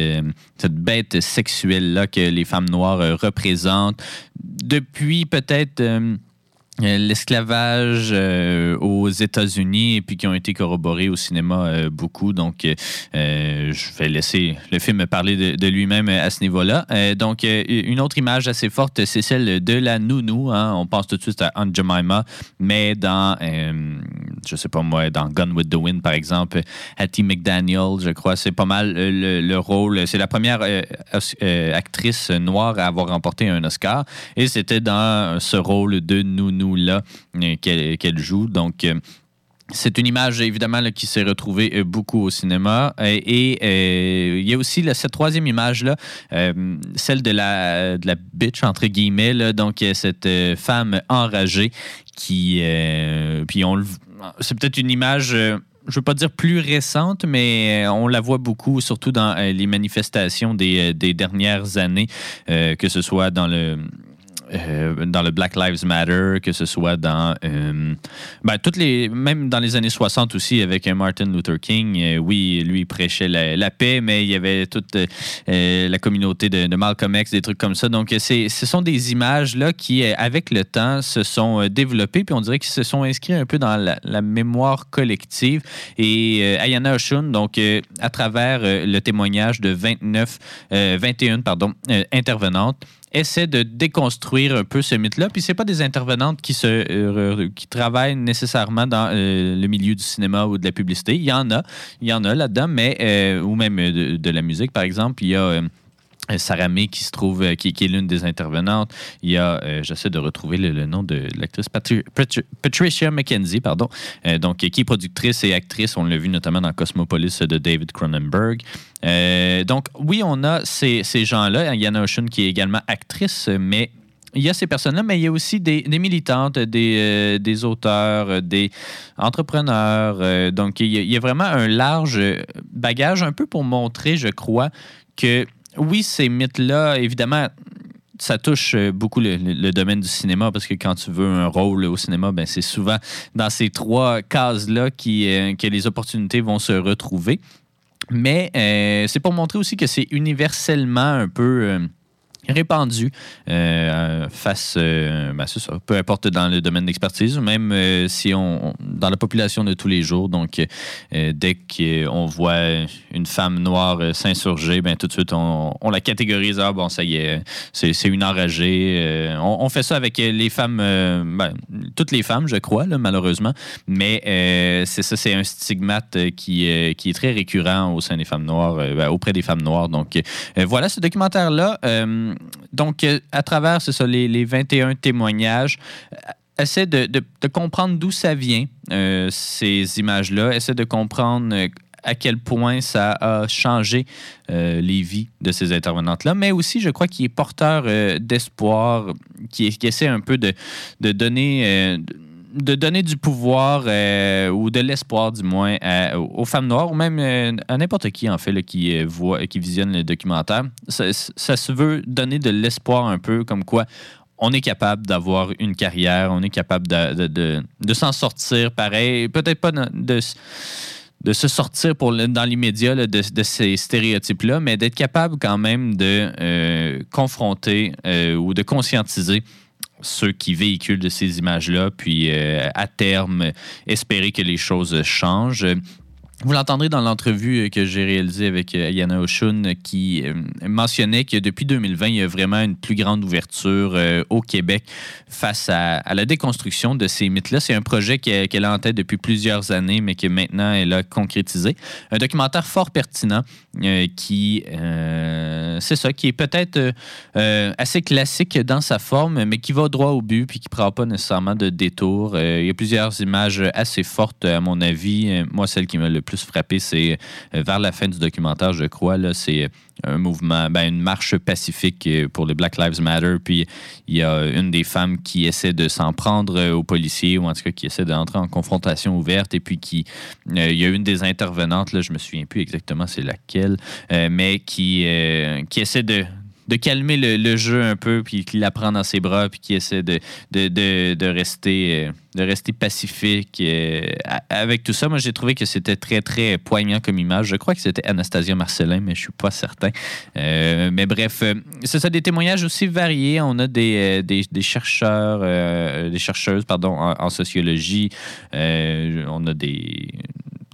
cette bête sexuelle-là que les femmes noires euh, représentent. Depuis peut-être euh, l'esclavage euh, aux États-Unis et puis qui ont été corroborés au cinéma euh, beaucoup. Donc, euh, euh, je vais laisser le film parler de, lui-même à ce niveau-là. Euh, donc, euh, une autre image assez forte, c'est celle de la nounou. hein. On pense tout de suite à Aunt Jemima, mais dans, euh, je sais pas moi, dans Gun with the Wind, par exemple, Hattie McDaniel, je crois, c'est pas mal euh, le, le rôle. C'est la première euh, euh, actrice noire à avoir remporté un Oscar. Et c'était dans ce rôle de nounou-là euh, qu'elle joue. Donc, euh, c'est une image, évidemment, là, qui s'est retrouvée euh, beaucoup au cinéma. Et il y a aussi là, cette troisième image-là, celle de la, de la bitch, entre guillemets. là. donc, cette femme enragée qui... puis on C'est peut-être une image... euh, je veux pas dire plus récente, mais on la voit beaucoup, surtout dans les manifestations des, des dernières années, que ce soit dans le euh, dans le Black Lives Matter, que ce soit dans euh, ben, toutes les même dans les années 60 aussi avec euh, Martin Luther King. Oui, lui prêchait la, paix, mais il y avait toute la communauté de, Malcolm X, des trucs comme ça. Donc ce sont des images là qui avec le temps se sont développées, puis on dirait qu'ils se sont inscrits un peu dans la, mémoire collective. Et Ayana Oshun, donc à travers le témoignage de 29, euh, 21 pardon, intervenantes essaie de déconstruire un peu ce mythe-là. Puis c'est pas des intervenantes qui se euh, travaillent nécessairement dans euh, le milieu du cinéma ou de la publicité. Il y en a, il y en a là-dedans, mais euh, ou même de, de la musique par exemple. Il y a euh, Sarah May qui se trouve, euh, qui, est l'une des intervenantes. Il y a, euh, j'essaie de retrouver le, nom de l'actrice Patri- Patri- Patricia McKenzie, pardon, donc qui est productrice et actrice. On l'a vu notamment dans Cosmopolis de David Cronenberg. Donc oui, on a ces, ces gens-là. Yana Ocean qui est également actrice, mais il y a ces personnes-là, mais il y a aussi des, militantes, des, des auteurs, des entrepreneurs. donc, il y a vraiment un large bagage, un peu pour montrer, je crois, que oui, ces mythes-là, évidemment, ça touche euh, beaucoup le, domaine du cinéma parce que quand tu veux un rôle au cinéma, ben, c'est souvent dans ces trois cases-là euh, que les opportunités vont se retrouver. Mais euh, c'est pour montrer aussi que c'est universellement un peu répandu euh, face, euh, ben, peu importe dans le domaine d'expertise, même euh, si on, dans la population de tous les jours. Donc, dès qu'on voit une femme noire s'insurger, ben, tout de suite, on, la catégorise. Ah, bon, ça y est, c'est une enragée. On, fait ça avec les femmes, ben, toutes les femmes, je crois, là, malheureusement. Mais c'est ça, c'est un stigmate qui, est très récurrent au sein des femmes noires, ben, auprès des femmes noires. Donc, voilà ce documentaire-là. Euh, donc, euh, à travers, ça, les, les 21 témoignages, euh, essaie de, comprendre d'où ça vient, euh, ces images-là. Essaie de comprendre à quel point ça a changé les vies de ces intervenantes-là, mais aussi, je crois qu'il est porteur d'espoir, qui, essaie un peu de donner... De donner du pouvoir euh, ou de l'espoir, du moins, aux femmes noires ou même euh, à n'importe qui, en fait, qui, euh, voit, qui visionne le documentaire. Ça, se veut donner de l'espoir un peu, comme quoi on est capable d'avoir une carrière, on est capable de, de, s'en sortir pareil. Peut-être pas de, de, se sortir pour dans l'immédiat de, ces stéréotypes-là, mais d'être capable quand même de confronter ou de conscientiser ceux qui véhiculent de ces images-là, puis euh, à terme, espérer que les choses changent. Vous l'entendrez dans l'entrevue que j'ai réalisée avec euh, Yana Oshun qui euh, mentionnait que depuis 2020, il y a vraiment une plus grande ouverture euh, au Québec face à, à la déconstruction de ces mythes-là. C'est un projet qu'elle a en tête depuis plusieurs années, mais que maintenant elle a concrétisé. Un documentaire fort pertinent euh, qui, euh, c'est ça, qui est peut-être euh, assez classique dans sa forme, mais qui va droit au but puis qui ne prend pas nécessairement de détour. Il y a plusieurs images assez fortes, à mon avis. Moi, celle qui m'a le plus frappé, c'est vers la fin du documentaire, je crois. Là, c'est un mouvement, ben, une marche pacifique euh, pour les Black Lives Matter. Puis il y a une des femmes qui essaie de s'en prendre euh, aux policiers, ou en tout cas qui essaie d'entrer en confrontation ouverte. Et puis qui, euh, il y a une des intervenantes, là, je me souviens plus exactement c'est laquelle, mais qui, qui essaie de de calmer le, jeu un peu, puis qui la prend dans ses bras, puis qui essaie de, rester, euh, de rester pacifique. euh, avec tout ça, moi, j'ai trouvé que c'était très, très poignant comme image. Je crois que c'était Anastasia Marcelin, mais je suis pas certain. Euh, mais bref, c'est ça, des témoignages aussi variés. On a des, chercheurs, des chercheuses, pardon, en, sociologie. On a des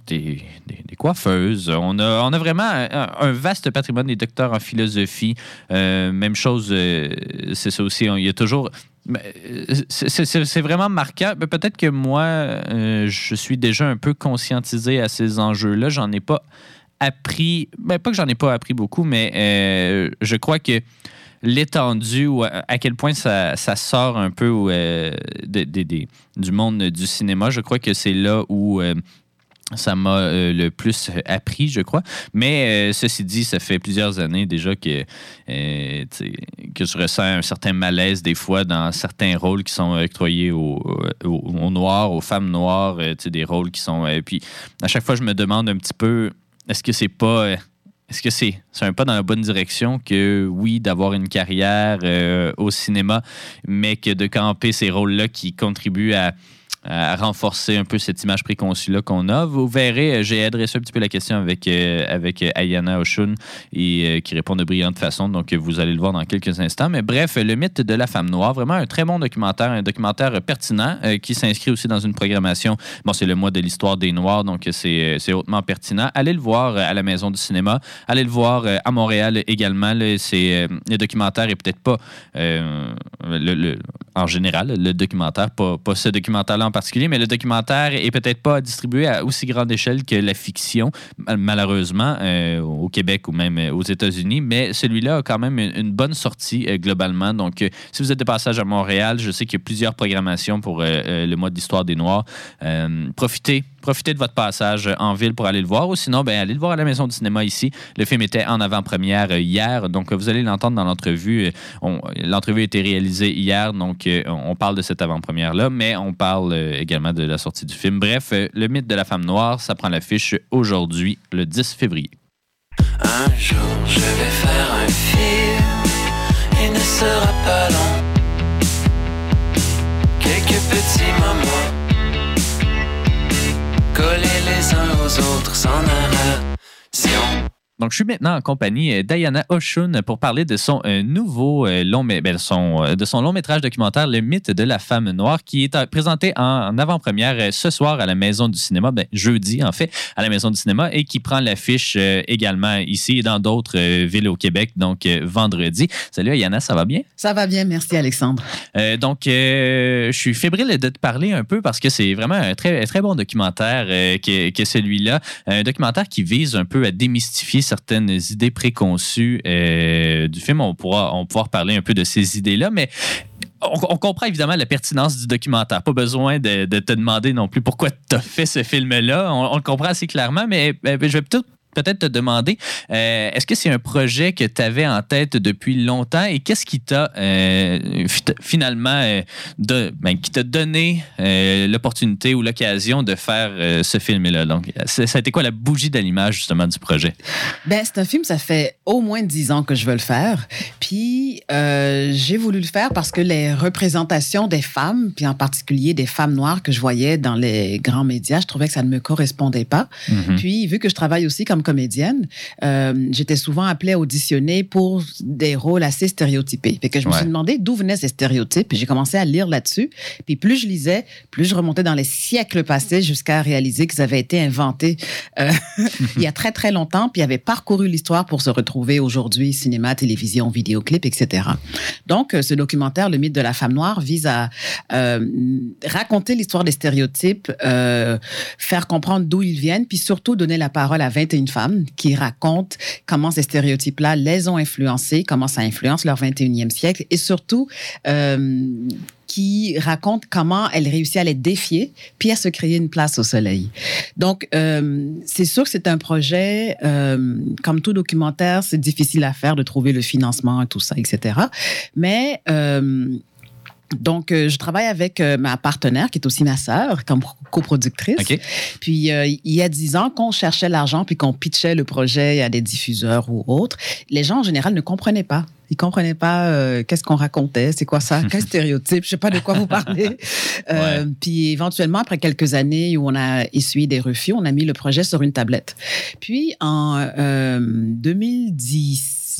des, coiffeuses. On a, on a vraiment un, vaste patrimoine des docteurs en philosophie. Euh, même chose, euh, c'est ça aussi. Il y a toujours. euh, c'est- vraiment marquant. Peut-être que moi, je suis déjà un peu conscientisé à ces enjeux-là. J'en ai pas appris. Ben, pas que j'en ai pas appris beaucoup, mais je crois que l'étendue ou à, quel point ça, sort un peu du monde du cinéma, je crois que c'est là où ça m'a euh, le plus appris, je crois. Mais euh, ceci dit, ça fait plusieurs années déjà que, euh, que je ressens un certain malaise des fois dans certains rôles qui sont octroyés aux, Noirs, aux femmes noires, des rôles qui sont... puis à chaque fois, je me demande un petit peu, est-ce que c'est pas... est-ce que c'est un pas dans la bonne direction que, oui, d'avoir une carrière au cinéma, mais que de camper ces rôles-là qui contribuent à, à renforcer un peu cette image préconçue-là qu'on a. Vous verrez, euh, j'ai adressé un petit peu la question avec, euh, avec euh, Ayana Oshun et qui répond de brillante façon, donc vous allez le voir dans quelques instants. Mais bref, le mythe de la femme noire, vraiment un très bon documentaire, un documentaire pertinent qui s'inscrit aussi dans une programmation. Bon, c'est le mois de l'histoire des Noirs, donc c'est hautement pertinent. Allez le voir à la Maison du cinéma. Allez le voir à Montréal également. C'est, le documentaire est peut-être pas, le- en général, le documentaire, pas, pas ce documentaire-là particulier, mais le documentaire est peut-être pas distribué à aussi grande échelle que la fiction, mal- malheureusement, euh, au Québec ou même euh, aux États-Unis. Mais celui-là a quand même une, bonne sortie euh, globalement. Donc, si vous êtes de passage à Montréal, je sais qu'il y a plusieurs programmations pour le mois d'histoire des Noirs. Profitez. Profitez de votre passage en ville pour aller le voir ou sinon, ben, allez le voir à la Maison du cinéma ici. Le film était en avant-première hier, donc vous allez l'entendre dans l'entrevue. Euh, L'entrevue a été réalisée hier, donc euh, on parle de cette avant-première-là, mais on parle euh, également de la sortie du film. Bref, le mythe de la femme noire, ça prend l'affiche aujourd'hui, le 10 février. Un jour je vais faire un film, il ne sera pas long. Quelques petits moments, collés les uns aux autres sans narration. Donc, je suis maintenant en compagnie euh, d'Ayana Oshun pour parler de son euh, nouveau euh, long, ben, son, de son long métrage documentaire Le mythe de la femme noire qui est présenté en, avant-première ce soir à la Maison du cinéma, ben, jeudi en fait, à la Maison du cinéma et qui prend l'affiche également ici et dans d'autres villes au Québec, donc vendredi. Salut Ayana, ça va bien? Ça va bien, merci Alexandre. Euh, donc, euh, je suis fébrile de te parler un peu parce que c'est vraiment un très, très bon documentaire euh, que, que celui-là. Un documentaire qui vise un peu à démystifier certaines idées préconçues euh, du film. On pourra, on pourra parler un peu de ces idées-là, mais on, comprend évidemment la pertinence du documentaire. Pas besoin de, te demander non plus pourquoi tu as fait ce film-là. On, on le comprend assez clairement, mais euh, je vais peut-être peut-être te demander, euh, est-ce que c'est un projet que tu avais en tête depuis longtemps et qu'est-ce qui t'a euh, fi- finalement euh, de- ben, qui t'a donné l'opportunité ou l'occasion de faire ce film-là? Donc, ça a été quoi la bougie d'allumage justement du projet? Ben, c'est un film, ça fait au moins dix ans que je veux le faire. Puis, j'ai voulu le faire parce que les représentations des femmes, puis en particulier des femmes noires que je voyais dans les grands médias, je trouvais que ça ne me correspondait pas. Mhm. Puis, vu que je travaille aussi comme comédienne, euh, j'étais souvent appelée à auditionner pour des rôles assez stéréotypés. Fait que je me Ouais. suis demandé d'où venaient ces stéréotypes. J'ai commencé à lire là-dessus. Puis plus je lisais, plus je remontais dans les siècles passés jusqu'à réaliser qu'ils avaient été inventés euh, il y a très, très longtemps. Puis ils avaient parcouru l'histoire pour se retrouver aujourd'hui, cinéma, télévision, vidéoclip, etc. Donc, euh, ce documentaire, Le mythe de la femme noire, vise à euh, raconter l'histoire des stéréotypes, faire comprendre d'où ils viennent, puis surtout donner la parole à 21 femmes qui racontent comment ces stéréotypes-là les ont influencés, comment ça influence leur 21e siècle, et surtout euh, qui racontent comment elles réussissent à les défier, puis à se créer une place au soleil. Donc, euh, c'est sûr que c'est un projet, euh, comme tout documentaire, c'est difficile à faire de trouver le financement et tout ça, etc. Mais donc, euh, je travaille avec euh, ma partenaire, qui est aussi ma sœur, comme coproductrice. Puis, euh, il y a dix ans, qu'on cherchait l'argent, puis qu'on pitchait le projet à des diffuseurs ou autres, les gens, en général, ne comprenaient pas. Ils comprenaient pas qu'est-ce qu'on racontait, c'est quoi ça, quel stéréotype, je sais pas de quoi vous parlez. Puis éventuellement, après quelques années où on a essuyé des refus, on a mis le projet sur une tablette. Puis en euh,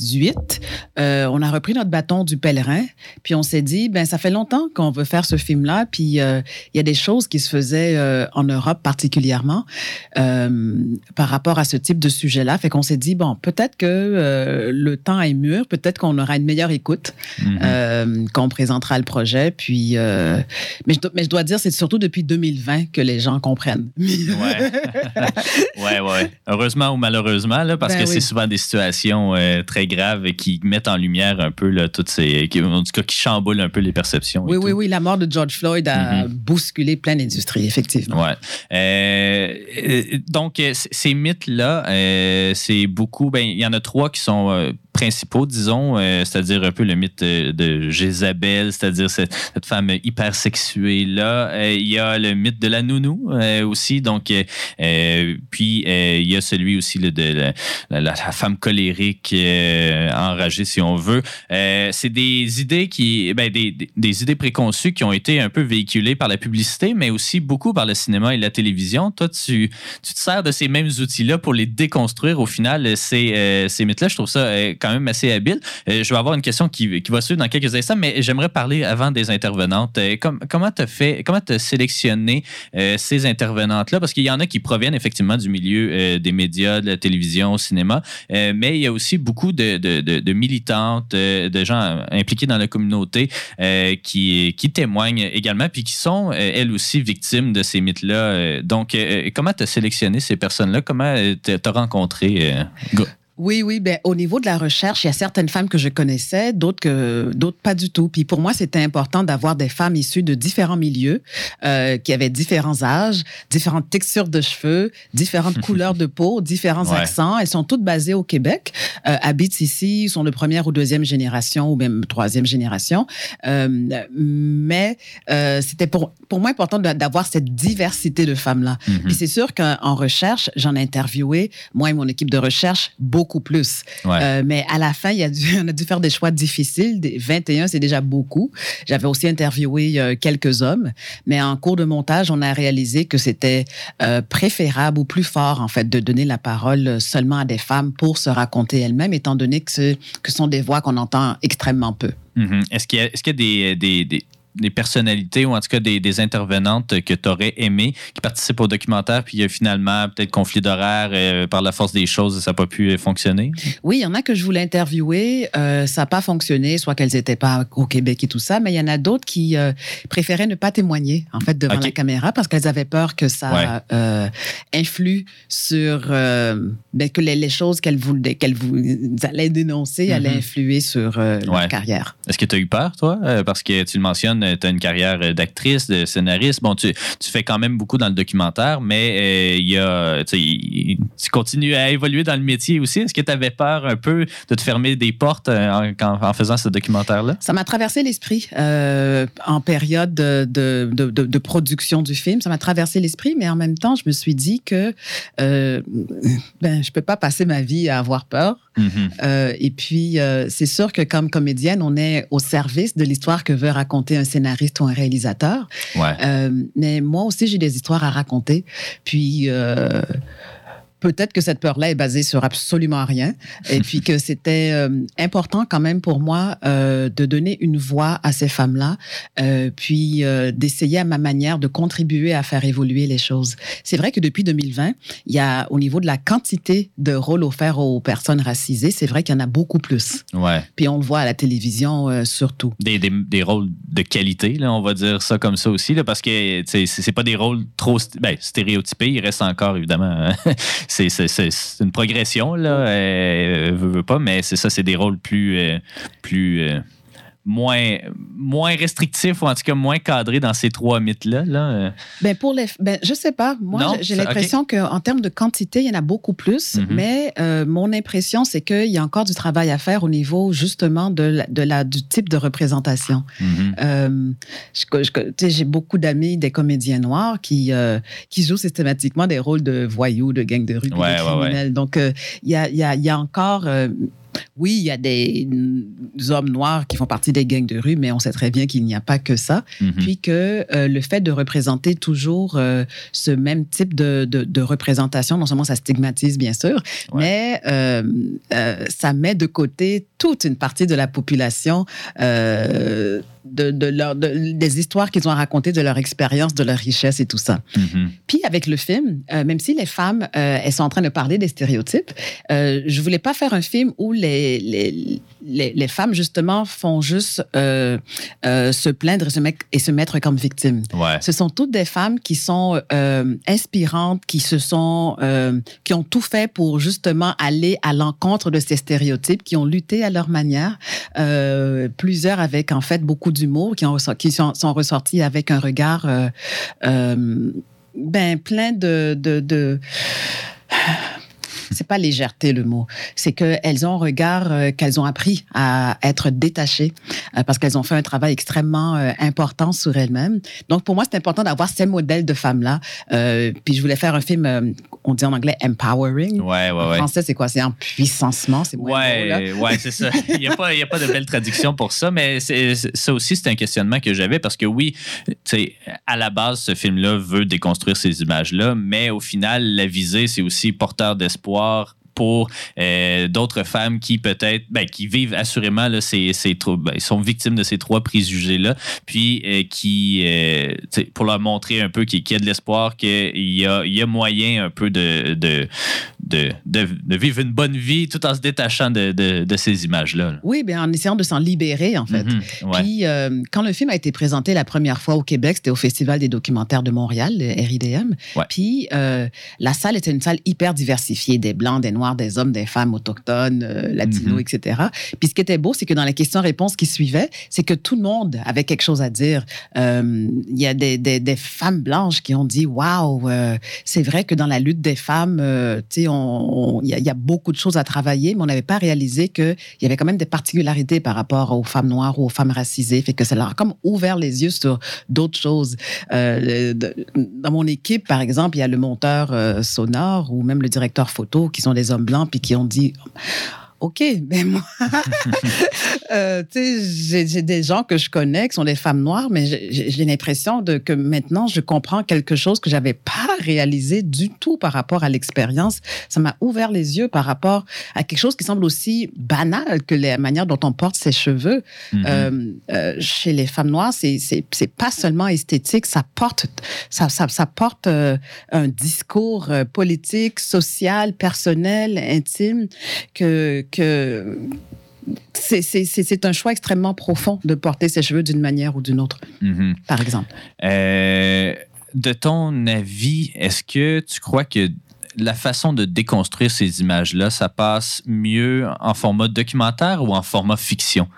2018, euh, on a repris notre bâton du pèlerin, puis on s'est dit, ben ça fait longtemps qu'on veut faire ce film-là, puis euh, il y a des choses qui se faisaient euh, en Europe particulièrement par rapport à ce type de sujet-là. Fait qu'on s'est dit, bon, peut-être que le temps est mûr, peut-être qu'on aura une meilleure écoute Mhm. euh, quand on présentera le projet. Puis, mais, je, dois- mais je dois dire, c'est surtout depuis 2020 que les gens comprennent. Ouais. ouais, ouais. Heureusement ou malheureusement, là, parce Ben que oui. c'est souvent des situations euh, très graves et qui mettent en lumière un peu là, toutes ces. Qui, en tout cas, qui chamboulent un peu les perceptions. oui, oui, tout. oui, la mort de George Floyd a Mhm. bousculé plein d'industries, effectivement. Ouais. Euh, donc, euh, ces mythes-là, euh, c'est beaucoup. Ben, il y en a trois qui sont principaux, disons, euh, c'est-à-dire un peu le mythe de Jézabel, c'est-à-dire cette, femme hyper sexuée-là. Euh, il y a le mythe de la nounou euh, aussi. Donc, puis, il y a celui aussi là, de la, femme colérique, enragée, si on veut. C'est des idées qui, ben, des, idées préconçues qui ont été un peu véhiculées par la publicité, mais aussi beaucoup par le cinéma et la télévision. Toi, tu, tu te sers de ces mêmes outils-là pour les déconstruire au final, ces, ces mythes-là. Je trouve ça euh, même assez habile. Euh, je vais avoir une question qui, qui va suivre dans quelques instants, mais j'aimerais parler avant des intervenantes. Euh, com- comment tu fait, comment as sélectionné euh, ces intervenantes-là? Parce qu'il y en a qui proviennent effectivement du milieu des médias, de la télévision, au cinéma, mais il y a aussi beaucoup de, de- militantes, de gens impliqués dans la communauté qui, qui témoignent également, puis qui sont, elles aussi, victimes de ces mythes-là. Donc, comment tu as sélectionné ces personnes-là? Comment tu as rencontré? Go- Oui, oui. Ben, au niveau de la recherche, il y a certaines femmes que je connaissais, d'autres que d'autres pas du tout. Puis pour moi, c'était important d'avoir des femmes issues de différents milieux, euh, qui avaient différents âges, différentes textures de cheveux, différentes couleurs de peau, différents Ouais. accents. Elles sont toutes basées au Québec, euh, habitent ici, sont de première ou deuxième génération ou même troisième génération. Euh, mais euh, c'était pour, pour moi important d'avoir cette diversité de femmes-là. Mhm. Puis c'est sûr qu'en recherche, j'en ai interviewé, moi et mon équipe de recherche, beaucoup plus. Ouais. Euh, mais à la fin, il y a dû, on a dû faire des choix difficiles. Des 21, c'est déjà beaucoup. J'avais aussi interviewé euh, quelques hommes, mais en cours de montage, on a réalisé que c'était euh, préférable ou plus fort, en fait, de donner la parole seulement à des femmes pour se raconter elles-mêmes, étant donné que ce que sont des voix qu'on entend extrêmement peu. Mhm. Est-ce qu'il y a, est-ce qu'il y a des, des, des- des personnalités ou en tout cas des, des intervenantes que tu aurais aimé qui participent au documentaire, puis il y a finalement peut-être conflit d'horaire euh, par la force des choses, ça n'a pas pu fonctionner? Oui, il y en a que je voulais interviewer, euh, ça n'a pas fonctionné, soit qu'elles n'étaient pas au Québec et tout ça, mais il y en a d'autres qui euh, préféraient ne pas témoigner en fait devant la caméra parce qu'elles avaient peur que ça Ouais. euh, influe sur euh, ben, que les, les choses qu'elles voulaient qu'elles vous allaient dénoncer allaient Mhm. influer sur euh, leur carrière. Est-ce que tu as eu peur, toi? Euh, parce que tu le mentionnes, tu as une carrière euh, d'actrice, de scénariste. Bon, tu, tu fais quand même beaucoup dans le documentaire, mais euh, il y a, tu continues à évoluer dans le métier aussi. Est-ce que tu avais peur un peu de te fermer des portes euh, en, faisant ce documentaire-là? Ça m'a traversé l'esprit euh, en période de, de, de- production du film. Ça m'a traversé l'esprit, mais en même temps, je me suis dit que euh, ben, je peux pas passer ma vie à avoir peur. Mhm. Euh, et puis, c'est sûr que comme comédienne, on est au service de l'histoire que veut raconter un scénariste ou un réalisateur. Ouais. Euh, mais moi aussi, j'ai des histoires à raconter. Puis. euh, Peut-être que cette peur-là est basée sur absolument rien, et puis que c'était euh, important quand même pour moi euh, de donner une voix à ces femmes-là, euh, puis d'essayer à ma manière de contribuer à faire évoluer les choses. C'est vrai que depuis 2020, il y a au niveau de la quantité de rôles offerts aux personnes racisées, c'est vrai qu'il y en a beaucoup plus. Ouais. Puis on le voit à la télévision surtout. Des, des, des rôles de qualité, là, on va dire ça comme ça aussi, là, parce que c'est pas des rôles trop ben, stéréotypés. Il reste encore, évidemment, hein. c'est une progression, là, euh, veux, veux pas, mais c'est ça, c'est des rôles plus, euh, plus euh, moins, moins restrictifs ou en tout cas moins cadrés dans ces trois mythes-là. Là. euh. Ben pour les, ben je sais pas. Moi, j'ai l'impression qu'en termes de quantité, il y en a beaucoup plus. Mhm. Mais euh, mon impression, c'est qu'il y a encore du travail à faire au niveau justement de la, de la du type de représentation. Mhm. Euh, j'ai beaucoup d'amis, des comédiens noirs qui euh, qui jouent systématiquement des rôles de voyous, de gangs de rue, Ouais, de ouais, ouais. criminels. Donc il y a y a y a encore oui, il y a des, hommes noirs qui font partie des gangs de rue, mais on sait très bien qu'il n'y a pas que ça Mhm. puis que euh, le fait de représenter toujours euh, ce même type de, de- de représentation, non seulement ça stigmatise bien sûr, Ouais. mais euh, ça met de côté toute une partie de la population de, de leur, de- des histoires qu'ils ont à raconter de leur expérience, de leur richesse et tout ça. Mhm. Puis avec le film, euh, même si les femmes, euh, elles sont en train de parler des stéréotypes, euh, je voulais pas faire un film où les, les, les, les femmes, justement, font juste euh, se plaindre et se, mettre, et se mettre comme victimes. Ouais. Ce sont toutes des femmes qui sont inspirantes, qui se sont, qui ont tout fait pour justement aller à l'encontre de ces stéréotypes, qui ont lutté à leur manière. Plusieurs avec en fait beaucoup d'humour, qui, sont, ressortis avec un regard euh, euh, ben plein de c'est pas légèreté le mot, c'est qu'elles ont un regard euh, qu'elles ont appris à être détachées euh, parce qu'elles ont fait un travail extrêmement euh, important sur elles-mêmes. Donc pour moi, c'est important d'avoir ces modèles de femmes-là. Puis je voulais faire un film, on dit en anglais empowering. Ouais, ouais, En ouais. français, c'est quoi? C'est en puissancement, c'est là. Ouais, ouais, c'est ça. Il n'y a, pas- il y a pas de belle traduction pour ça, mais c'est- ça aussi, c'est un questionnement que j'avais parce que oui, à la base, ce film-là veut déconstruire ces images-là, mais au final, la visée, c'est aussi porteur d'espoir pouvoir pour euh, d'autres femmes qui peut-être, ben, qui vivent assurément là, ces, ces trou- ben, sont victimes de ces trois préjugés-là, puis euh, qui, euh, pour leur montrer un peu qu'il y a de l'espoir, qu'il y a, il y a moyen un peu de, de, de, de, de vivre une bonne vie tout en se détachant de, de, ces images-là. là. Oui, bien en essayant de s'en libérer, en fait. Mhm, ouais. Puis, quand le film a été présenté la première fois au Québec, c'était au Festival des documentaires de Montréal, le RIDM. Ouais. Puis, la salle était une salle hyper diversifiée, des blancs, des noirs, des hommes, des femmes autochtones, euh, latinos, Mhm. etc. Puis, ce qui était beau, c'est que dans les questions-réponses qui suivaient, c'est que tout le monde avait quelque chose à dire. Euh, Il y a des, des, des femmes blanches qui ont dit, waouh, euh, c'est vrai que dans la lutte des femmes, euh, sais, on- on- il y, a- il y a beaucoup de choses à travailler, mais on n'avait pas réalisé qu'il y avait quand même des particularités par rapport aux femmes noires ou aux femmes racisées. Fait que ça leur a comme ouvert les yeux sur d'autres choses. Euh, dans mon équipe, par exemple, il y a le monteur sonore ou même le directeur photo qui sont des hommes blancs puis qui ont dit OK, ben moi, euh, tu sais, j'ai- j'ai des gens que je connais qui sont des femmes noires, mais j'ai- l'impression de que maintenant, je comprends quelque chose que j'avais pas réalisé du tout par rapport à l'expérience. Ça m'a ouvert les yeux par rapport à quelque chose qui semble aussi banal que la manière dont on porte ses cheveux. Mhm. Euh, euh, chez les femmes noires, c'est c'est c'est pas seulement esthétique, ça porte ça ça, ça porte euh, un discours euh, politique, social, personnel, intime que que c'est un choix extrêmement profond de porter ses cheveux d'une manière ou d'une autre, Mhm. par exemple. Euh, de ton avis, est-ce que tu crois que la façon de déconstruire ces images-là, ça passe mieux en format documentaire ou en format fiction?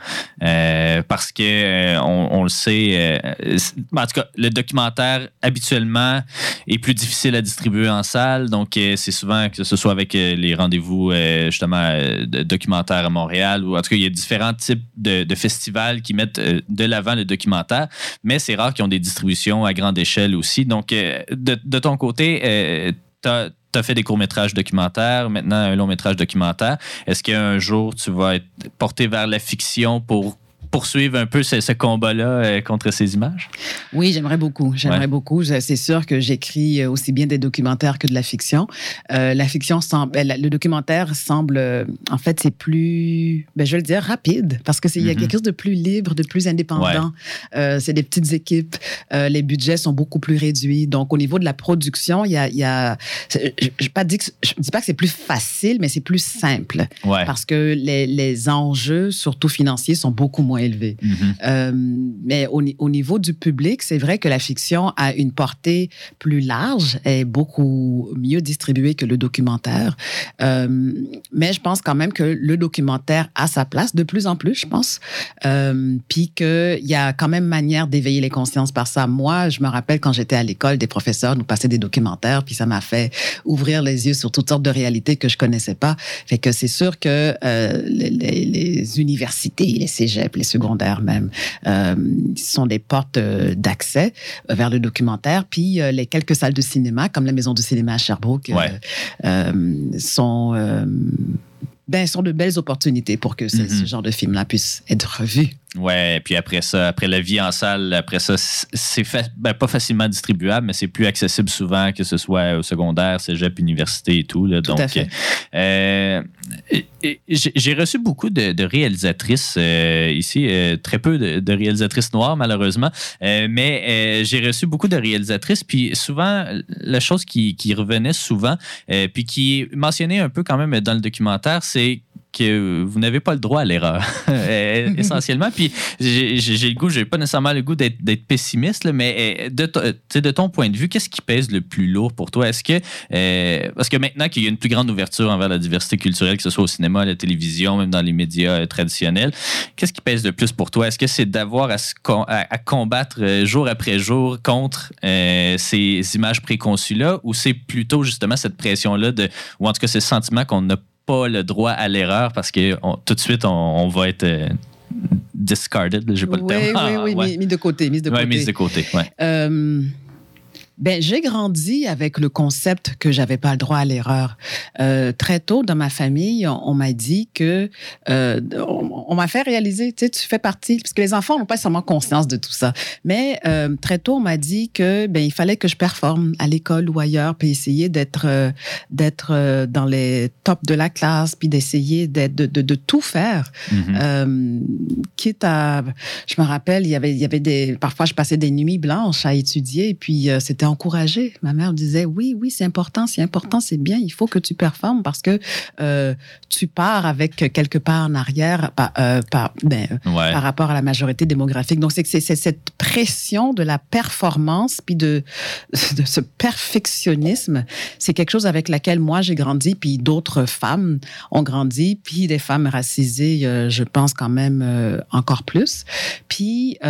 Euh, parce que euh, on, le sait, euh, en tout cas, le documentaire habituellement est plus difficile à distribuer en salle, donc c'est souvent que ce soit avec les rendez-vous justement documentaires à Montréal ou en tout cas il y a différents types de, festivals qui mettent de l'avant le documentaire mais c'est rare qu'ils ont des distributions à grande échelle aussi. Donc, de, de ton côté, tu as, fait des courts-métrages documentaires, maintenant un long-métrage documentaire. Est-ce qu'un jour, tu vas être porté vers la fiction pour poursuivre un peu ce, ce combat-là euh, contre ces images? Oui, j'aimerais beaucoup. J'aimerais Ouais. beaucoup. C'est sûr que j'écris euh, aussi bien des documentaires que de la fiction. Euh, la fiction semble, ben, le documentaire semble, en fait, c'est plus, ben, je vais le dire, rapide, parce que c'est il y a Mhm. quelque chose de plus libre, de plus indépendant. Euh, c'est des petites équipes. Les budgets sont beaucoup plus réduits. Donc, au niveau de la production, il y a, y je, je, pas dit que- je dis pas que c'est plus facile, mais c'est plus simple Ouais. parce que les, les enjeux, surtout financiers, sont beaucoup moins élevés. Mhm. Euh, mais au, ni- au niveau du public, c'est vrai que la fiction a une portée plus large et beaucoup mieux distribuée que le documentaire. Euh, mais je pense quand même que le documentaire a sa place de plus en plus, je pense. Euh, Puis qu'il y a quand même manière d'éveiller les consciences par ça. Moi, je me rappelle quand j'étais à l'école, des professeurs nous passaient des documentaires, puis ça m'a fait ouvrir les yeux sur toutes sortes de réalités que je connaissais pas. Fait que c'est sûr que euh, les universités, les cégeps, les secondaires même, euh, sont des portes euh, d'accès euh, vers le documentaire. Puis les quelques salles de cinéma, comme la Maison du cinéma à Sherbrooke, Ouais. sont, ben, sont de belles opportunités pour que ce, Mhm. ce genre de film-là puisse être revu. Ouais, puis après ça, après la vie en salle, après ça, c'est fa- ben, pas facilement distribuable, mais c'est plus accessible souvent, que ce soit au secondaire, cégep, université et tout. Là. Tout Donc, euh, et j'ai reçu beaucoup de, de réalisatrices euh, ici, euh, très peu de, de réalisatrices noires, malheureusement, euh, mais euh, j'ai reçu beaucoup de réalisatrices, puis souvent, la chose qui, qui revenait souvent, euh, puis qui est mentionnée un peu quand même dans le documentaire, c'est que vous n'avez pas le droit à l'erreur, euh, essentiellement. Puis j'ai le goût, j'ai pas nécessairement le goût d'être pessimiste, mais euh, de, euh, de ton point de vue, qu'est-ce qui pèse le plus lourd pour toi? Est-ce que, euh, parce que maintenant qu'il y a une plus grande ouverture envers la diversité culturelle, que ce soit au cinéma, à la télévision, même dans les médias traditionnels, qu'est-ce qui pèse le plus pour toi? Est-ce que c'est d'avoir à, à- combattre jour après jour contre ces images préconçues-là, ou c'est plutôt justement cette pression-là, ou en tout cas ce sentiment qu'on n'a pas le droit à l'erreur parce que on- tout de suite, on, on va être euh, discarded, j'ai pas le oui, terme. oui, oui, Ouais. mis, mis de côté, mis de Ouais, côté. mise de côté. Ouais. Euh, ben, j'ai grandi avec le concept que j'avais pas le droit à l'erreur. Euh, très tôt dans ma famille, on, on m'a dit que euh, on, on m'a fait réaliser, tu sais, tu fais partie, parce que les enfants n'ont pas seulement conscience de tout ça. Mais euh, très tôt, on m'a dit que ben il fallait que je performe à l'école ou ailleurs, puis essayer d'être d'être dans les tops de la classe, puis d'essayer d'être de, de, de tout faire. Mhm. Euh, quitte à, je me rappelle, il y avait, il y avait des, parfois je passais des nuits blanches à étudier, puis c'était encouragé. Ma mère me disait, oui, oui, c'est important, c'est important, c'est bien, il faut que tu performes parce que euh, tu pars avec quelque part en arrière par, euh, par, ben, Ouais. par rapport à la majorité démographique. Donc, c'est que c'est c'est cette pression de la performance, puis de, de ce perfectionnisme, c'est quelque chose avec laquelle moi j'ai grandi, puis d'autres femmes ont grandi, puis des femmes racisées, euh, je pense quand même euh, encore plus. Puis...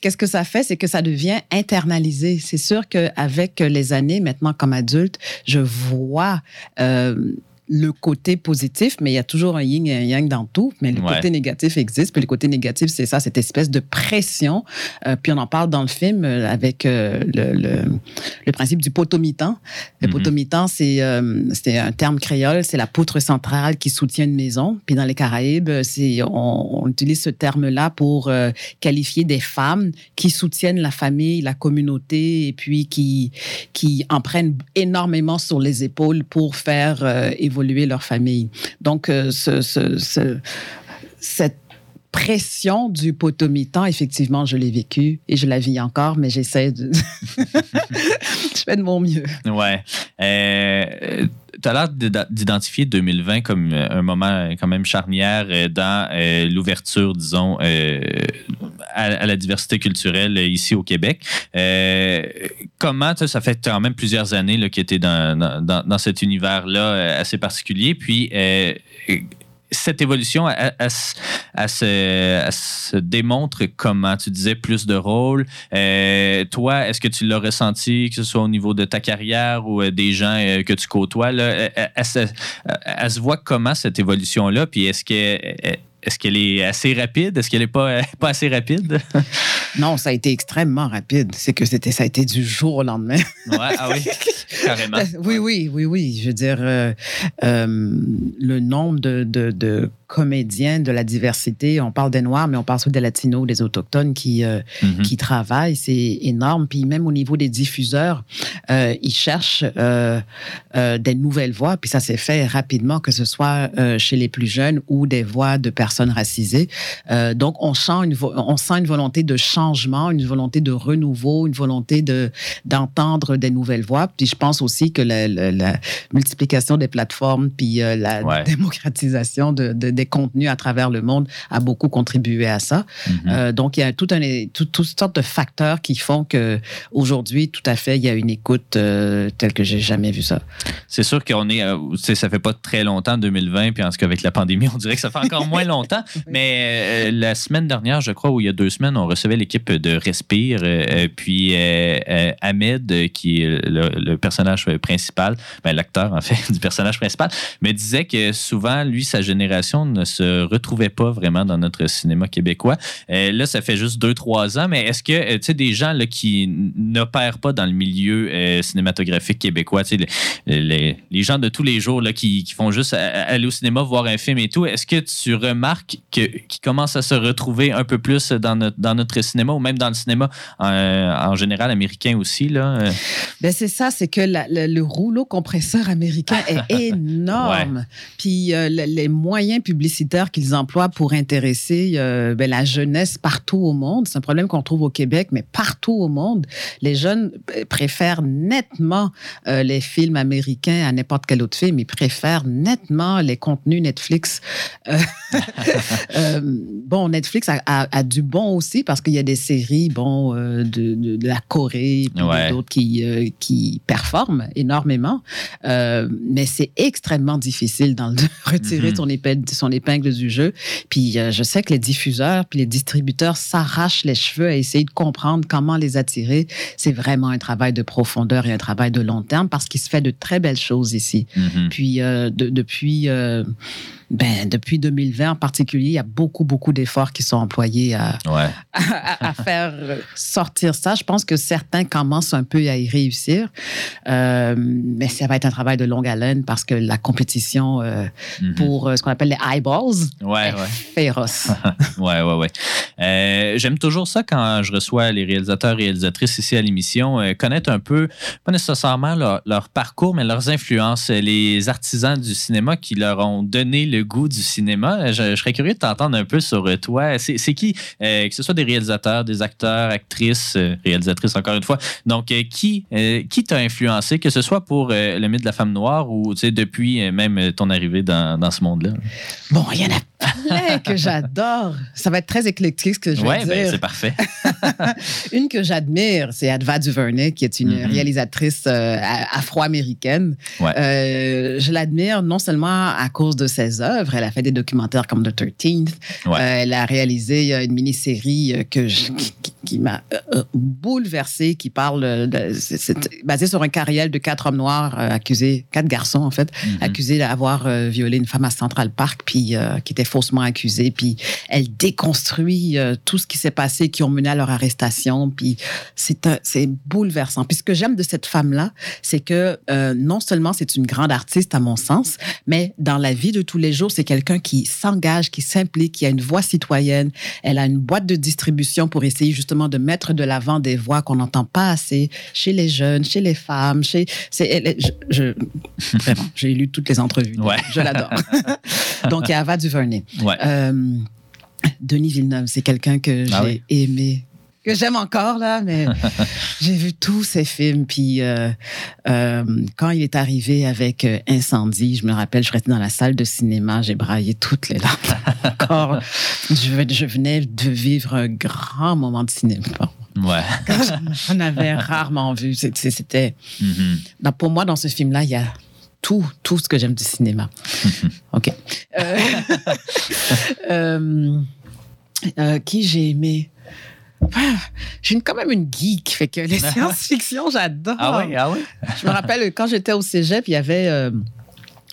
qu'est-ce que ça fait? C'est que ça devient internalisé. C'est sûr qu'avec les années, maintenant comme adulte, je vois euh, le côté positif, mais il y a toujours un yin et un yang dans tout. Mais le Ouais. côté négatif existe. Puis le côté négatif, c'est ça, cette espèce de pression. Euh, puis on en parle dans le film euh, avec euh, le, le, le principe du potomitan. Le Mhm. potomitan, c'est euh, un terme créole, c'est la poutre centrale qui soutient une maison. Puis dans les Caraïbes, on, on utilise ce terme-là pour qualifier des femmes qui soutiennent la famille, la communauté, et puis qui qui en prennent énormément sur les épaules pour faire euh, évoluer leur famille. Donc, euh, ce, ce- ce- cette pression du potomitan, effectivement, je l'ai vécu et je la vis encore, mais j'essaie de... je fais de mon mieux. Ouais. Euh, tu as l'air d'id- d'identifier 2020 comme euh, un moment quand même charnière euh, dans euh, l'ouverture, disons, euh, à, la diversité culturelle euh, ici au Québec. Euh, comment, ça fait quand même plusieurs années que tu es dans, dans- dans, cet univers-là euh, assez particulier. Puis, euh, cette évolution, elle, se- démontre comment? Tu disais plus de rôles. Euh, toi, est-ce que tu l'as ressenti, que ce soit au niveau de ta carrière ou euh, des gens euh, que tu côtoies? Là, elle se voit comment cette évolution-là? Puis est-ce que. Est-ce qu'elle est assez rapide? Est-ce qu'elle n'est pas, pas assez rapide? Non, ça a été extrêmement rapide. C'est que c'était, ça a été du jour au lendemain. Ouais, ah oui, carrément. Oui, oui, oui, oui. Je veux dire, euh, euh, le nombre de, de, de comédiens de la diversité, on parle des Noirs, mais on parle aussi des Latinos, des Autochtones qui, euh, Mhm. qui travaillent, c'est énorme. Puis même au niveau des diffuseurs, euh, ils cherchent euh, des nouvelles voix, puis ça s'est fait rapidement, que ce soit chez les plus jeunes ou des voix de personnes racisées. Donc, on sent, une on sent une volonté de changement, une volonté de renouveau, une volonté de d'entendre des nouvelles voix. Puis je pense aussi que la, la- la multiplication des plateformes, puis la Ouais. démocratisation de, de- des contenus à travers le monde a beaucoup contribué à ça. Mhm. Euh, donc, il y a tout un, tout, toutes sortes de facteurs qui font que aujourd'hui, tout à fait, il y a une écoute euh, telle que j'ai jamais vu ça. C'est sûr qu'on est, euh, ça fait pas très longtemps, 2020, puis en tout cas avec la pandémie, on dirait que ça fait encore moins longtemps. Mais euh, la semaine dernière, je crois, ou il y a deux semaines, on recevait l'équipe de Respire, puis Ahmed, qui est le, le personnage principal, ben, l'acteur en fait du personnage principal, me disait que souvent, lui, sa génération ne se retrouvait pas vraiment dans notre cinéma québécois. Euh, là, ça fait juste deux, trois ans, mais est-ce que, euh, tu sais, des gens là, qui n'opèrent pas dans le milieu euh, cinématographique québécois, tu sais, les, les- les gens de tous les jours là, qui, qui font juste aller au cinéma, voir un film et tout, est-ce que tu remarques que- qu'ils commencent à se retrouver un peu plus dans notre, dans notre cinéma ou même dans le cinéma en général américain aussi? Là? Ben c'est ça, c'est que la- le, le rouleau compresseur américain est énorme. Puis le- les moyens publicitaires qu'ils emploient pour intéresser euh, ben, la jeunesse partout au monde, c'est un problème qu'on trouve au Québec, mais partout au monde, les jeunes euh, préfèrent nettement euh, les films américains à n'importe quel autre film. Ils préfèrent nettement les contenus Netflix. Bon, Netflix a, a- a du bon aussi parce qu'il y a des séries, bon, de, de- de la Corée, Ouais. d'autres qui, qui performent énormément. Mais c'est extrêmement difficile dans le- de retirer Mhm. son, son épingle du jeu. Puis euh, je sais que les diffuseurs puis les distributeurs s'arrachent les cheveux à essayer de comprendre comment les attirer. C'est vraiment un travail de profondeur et un travail de long terme parce qu'il se fait de très belles choses ici. mhm. Puis euh, de- depuis, euh, ben, depuis 2020 en particulier, il y a beaucoup, beaucoup d'efforts qui sont employés à, Ouais. à, à faire sortir ça. Je pense que certains commencent un peu à y réussir, Euh, mais ça va être un travail de longue haleine parce que la compétition euh, Mhm. pour euh, ce qu'on appelle les eyeballs Ouais, est ouais. féroce. Ouais, ouais, ouais. J'aime toujours ça quand je reçois les réalisateurs et réalisatrices ici à l'émission, connaître un peu, pas nécessairement leur, leur parcours, mais leurs influences, les artisans du cinéma qui leur ont donné le goût du cinéma. Je, serais curieux de t'entendre un peu sur euh, toi. C'est qui, euh, que ce soit des réalisateurs, des acteurs, actrices, euh, réalisatrices encore une fois, donc euh, qui, qui t'a influencé, que ce soit pour le mythe de la femme noire ou depuis même ton arrivée dans, dans ce monde-là? Bon, il y en a plein que j'adore. Ça va être très éclectique ce que je vais Ouais, ben, dire. c'est parfait. Une que j'admire, c'est Adva Duvernay, qui est une Mhm. réalisatrice euh, afro-américaine. Ouais. Euh, je l'admire non seulement à cause de ses œuvres, elle a fait des documentaires comme The 13th, Ouais. Euh, elle a réalisé une mini-série que je- qui- m'a bouleversée, qui parle c'est- c'est basé sur un carrière de quatre hommes noirs accusés, quatre garçons en fait, Mhm. accusés d'avoir violé une femme à Central Park, puis qui étaient faussement accusés, puis elle déconstruit euh, tout ce qui s'est passé, qui ont mené à leur arrestation, puis c'est bouleversant. Puis ce que j'aime de cette femme-là, c'est que euh, non seulement c'est une grande artiste à mon sens, mais dans la vie de tous les jours, c'est quelqu'un qui s'engage, qui s'implique, qui a une voix citoyenne. Elle a une boîte de distribution pour essayer justement de mettre de l'avant des voix qu'on n'entend pas assez chez les jeunes, chez les femmes. Chez, elle je, je- vraiment, j'ai lu toutes les entrevues. Ouais. Je l'adore. Donc, il y a Ava DuVernay. Ouais. Euh, Denis Villeneuve, c'est quelqu'un que j'ai Ah oui? aimé, que j'aime encore là, mais j'ai vu tous ses films. Puis euh, euh, quand il est arrivé avec euh, Incendie, je me rappelle, je restais dans la salle de cinéma, j'ai braillé toutes les larmes. encore, je, je venais de vivre un grand moment de cinéma. Ouais. J'en avais rarement vu. C'était Mhm. dans- pour moi, dans ce film-là, il y a tout, tout ce que j'aime du cinéma. OK. Euh, euh, euh, qui j'ai aimé? Ah, J'ai quand même une geek, fait que les science-fiction, j'adore. Ah oui, ah oui. Je me rappelle quand j'étais au cégep, il y avait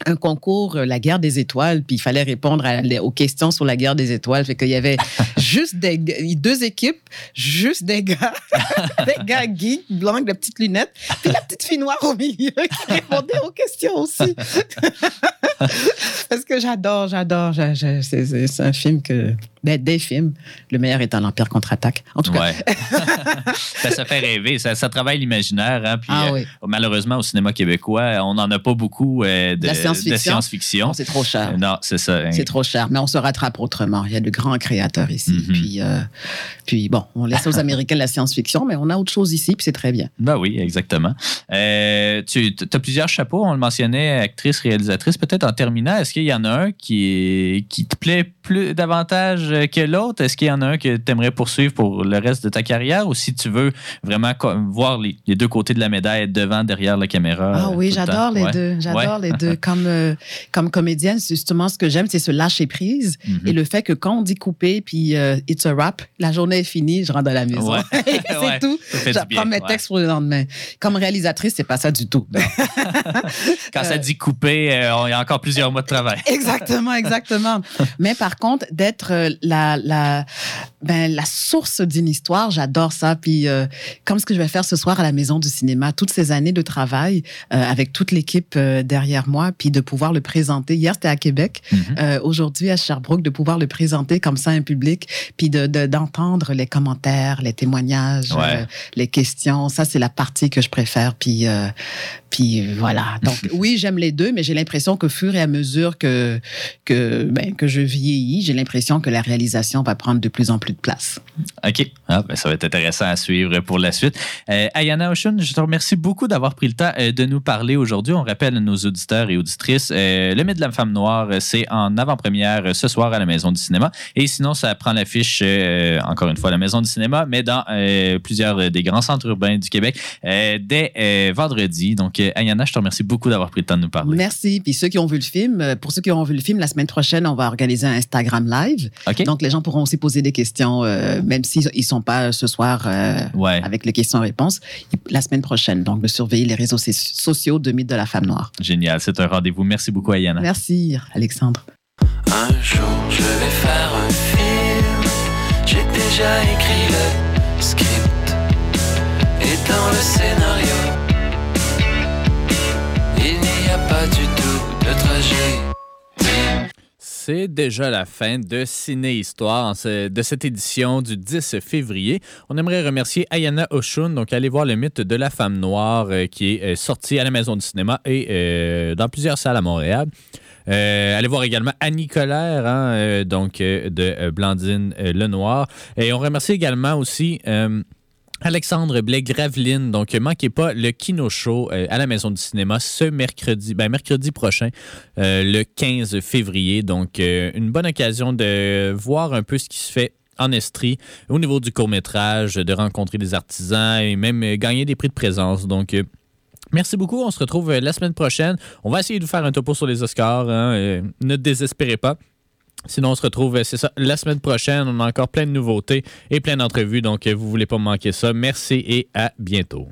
un concours, euh, la guerre des étoiles, puis il fallait répondre à aux questions sur la guerre des étoiles. Fait qu'il y avait juste des, deux équipes, juste des gars, des gars geeks, blancs, avec des petites lunettes, puis la petite fille noire au milieu qui répondait aux questions aussi. Parce que j'adore, j'adore. j'a- j'a- C'est c'est- c'est un film que. Ben, des films. Le meilleur étant l'Empire contre-attaque. En tout cas. Ouais. ça, ça fait rêver. Ça, ça travaille l'imaginaire. Hein? Puis, Ah euh, oui. malheureusement, au cinéma québécois, on n'en a pas beaucoup euh, de, science-fiction. Non, c'est trop cher. Euh, Non, c'est ça. hein. C'est trop cher, mais on se rattrape autrement. Il y a de grands créateurs ici. Mhm. Puis, euh, puis bon, on laisse aux Américains la science-fiction, mais on a autre chose ici, puis c'est très bien. Ben oui, exactement. Tu as plusieurs chapeaux, on le mentionnait, actrice, réalisatrice. Peut-être en terminant, est-ce qu'il y en a un qui, est- qui te plaît plus davantage que l'autre? Est-ce qu'il y en a un que tu aimerais poursuivre pour le reste de ta carrière ou si tu veux vraiment voir les, les deux côtés de la médaille, devant, derrière la caméra? Ah euh, oui, le j'adore les Ouais. deux. J'adore Ouais. les deux. Comme, euh, comme comédienne, c'est justement ce que j'aime, c'est se lâcher prise. Mhm. Et le fait que quand on dit couper, puis euh, it's a wrap, la journée est finie, je rentre à la maison. Ouais. c'est tout. J'apprends mes textes pour le lendemain. Comme réalisatrice, c'est pas ça du tout. Quand ça Euh, dit couper, euh, il y a encore plusieurs mois de travail. Exactement, exactement. Mais par contre, d'être euh, la, la, ben, la source d'une histoire, j'adore ça. Puis, euh, comme ce que je vais faire ce soir à la Maison du cinéma, toutes ces années de travail euh, avec toute l'équipe euh, derrière moi, puis de pouvoir le présenter. Hier, c'était à Québec. Mhm. Euh, Aujourd'hui, à Sherbrooke, de pouvoir le présenter comme ça à un public, puis de de- d'entendre les commentaires, les témoignages, Ouais. euh, les questions. Ça, c'est la partie que je préfère. Puis, euh, puis voilà. Donc, oui, j'aime les deux, mais j'ai l'impression qu'au fur et à mesure que, que, ben, que je vieillis, j'ai l'impression que la réalisation va prendre de plus en plus de place. OK. Ah, ben, ça va être intéressant à suivre pour la suite. Euh, Ayana Oshun, je te remercie beaucoup d'avoir pris le temps euh, de nous parler aujourd'hui. On rappelle à nos auditeurs et auditrices, euh, Le mythe de la femme noire, euh, c'est en avant-première ce soir à la Maison du cinéma. Et sinon, ça prend l'affiche, euh, encore une fois, à la Maison du cinéma, mais dans plusieurs des grands centres urbains du Québec dès vendredi. Donc, Ayana, je te remercie beaucoup d'avoir pris le temps de nous parler. Merci. Puis ceux qui ont vu le film, euh, pour ceux qui ont vu le film, la semaine prochaine, on va organiser un Instagram live. OK? Donc, les gens pourront aussi poser des questions, euh, même s'ils ne sont pas euh, ce soir euh, ouais, avec les questions-réponses, la semaine prochaine. Donc, de surveiller les réseaux so- sociaux de Mythe de la femme noire. génial. C'est un rendez-vous. Merci beaucoup, Ayana. Merci, Alexandre. Un jour je vais faire un film. J'ai déjà écrit le script. Et dans le scénario, du tout de trajet. C'est déjà la fin de Ciné Histoire de cette édition du 10 février. On aimerait remercier Ayana Oshun, donc allez voir le mythe de la femme noire euh, qui est euh, sorti à la Maison du cinéma et euh, dans plusieurs salles à Montréal. Euh, allez voir également Annie Colère, hein, donc de Blandine Lenoir. Et on remercie également aussi Alexandre Blais-Graveline. Donc, manquez pas le Kino Show euh, à la Maison du cinéma ce mercredi, ben, mercredi prochain, euh, le 15 février. Donc, euh, une bonne occasion de voir un peu ce qui se fait en Estrie au niveau du court-métrage, de rencontrer des artisans et même gagner des prix de présence. Donc, Merci beaucoup. On se retrouve la semaine prochaine. On va essayer de vous faire un topo sur les Oscars. hein, ne désespérez pas. Sinon, on se retrouve, euh, c'est ça, la semaine prochaine. On a encore plein de nouveautés et plein d'entrevues, donc euh, vous voulez pas manquer ça. Merci et à bientôt.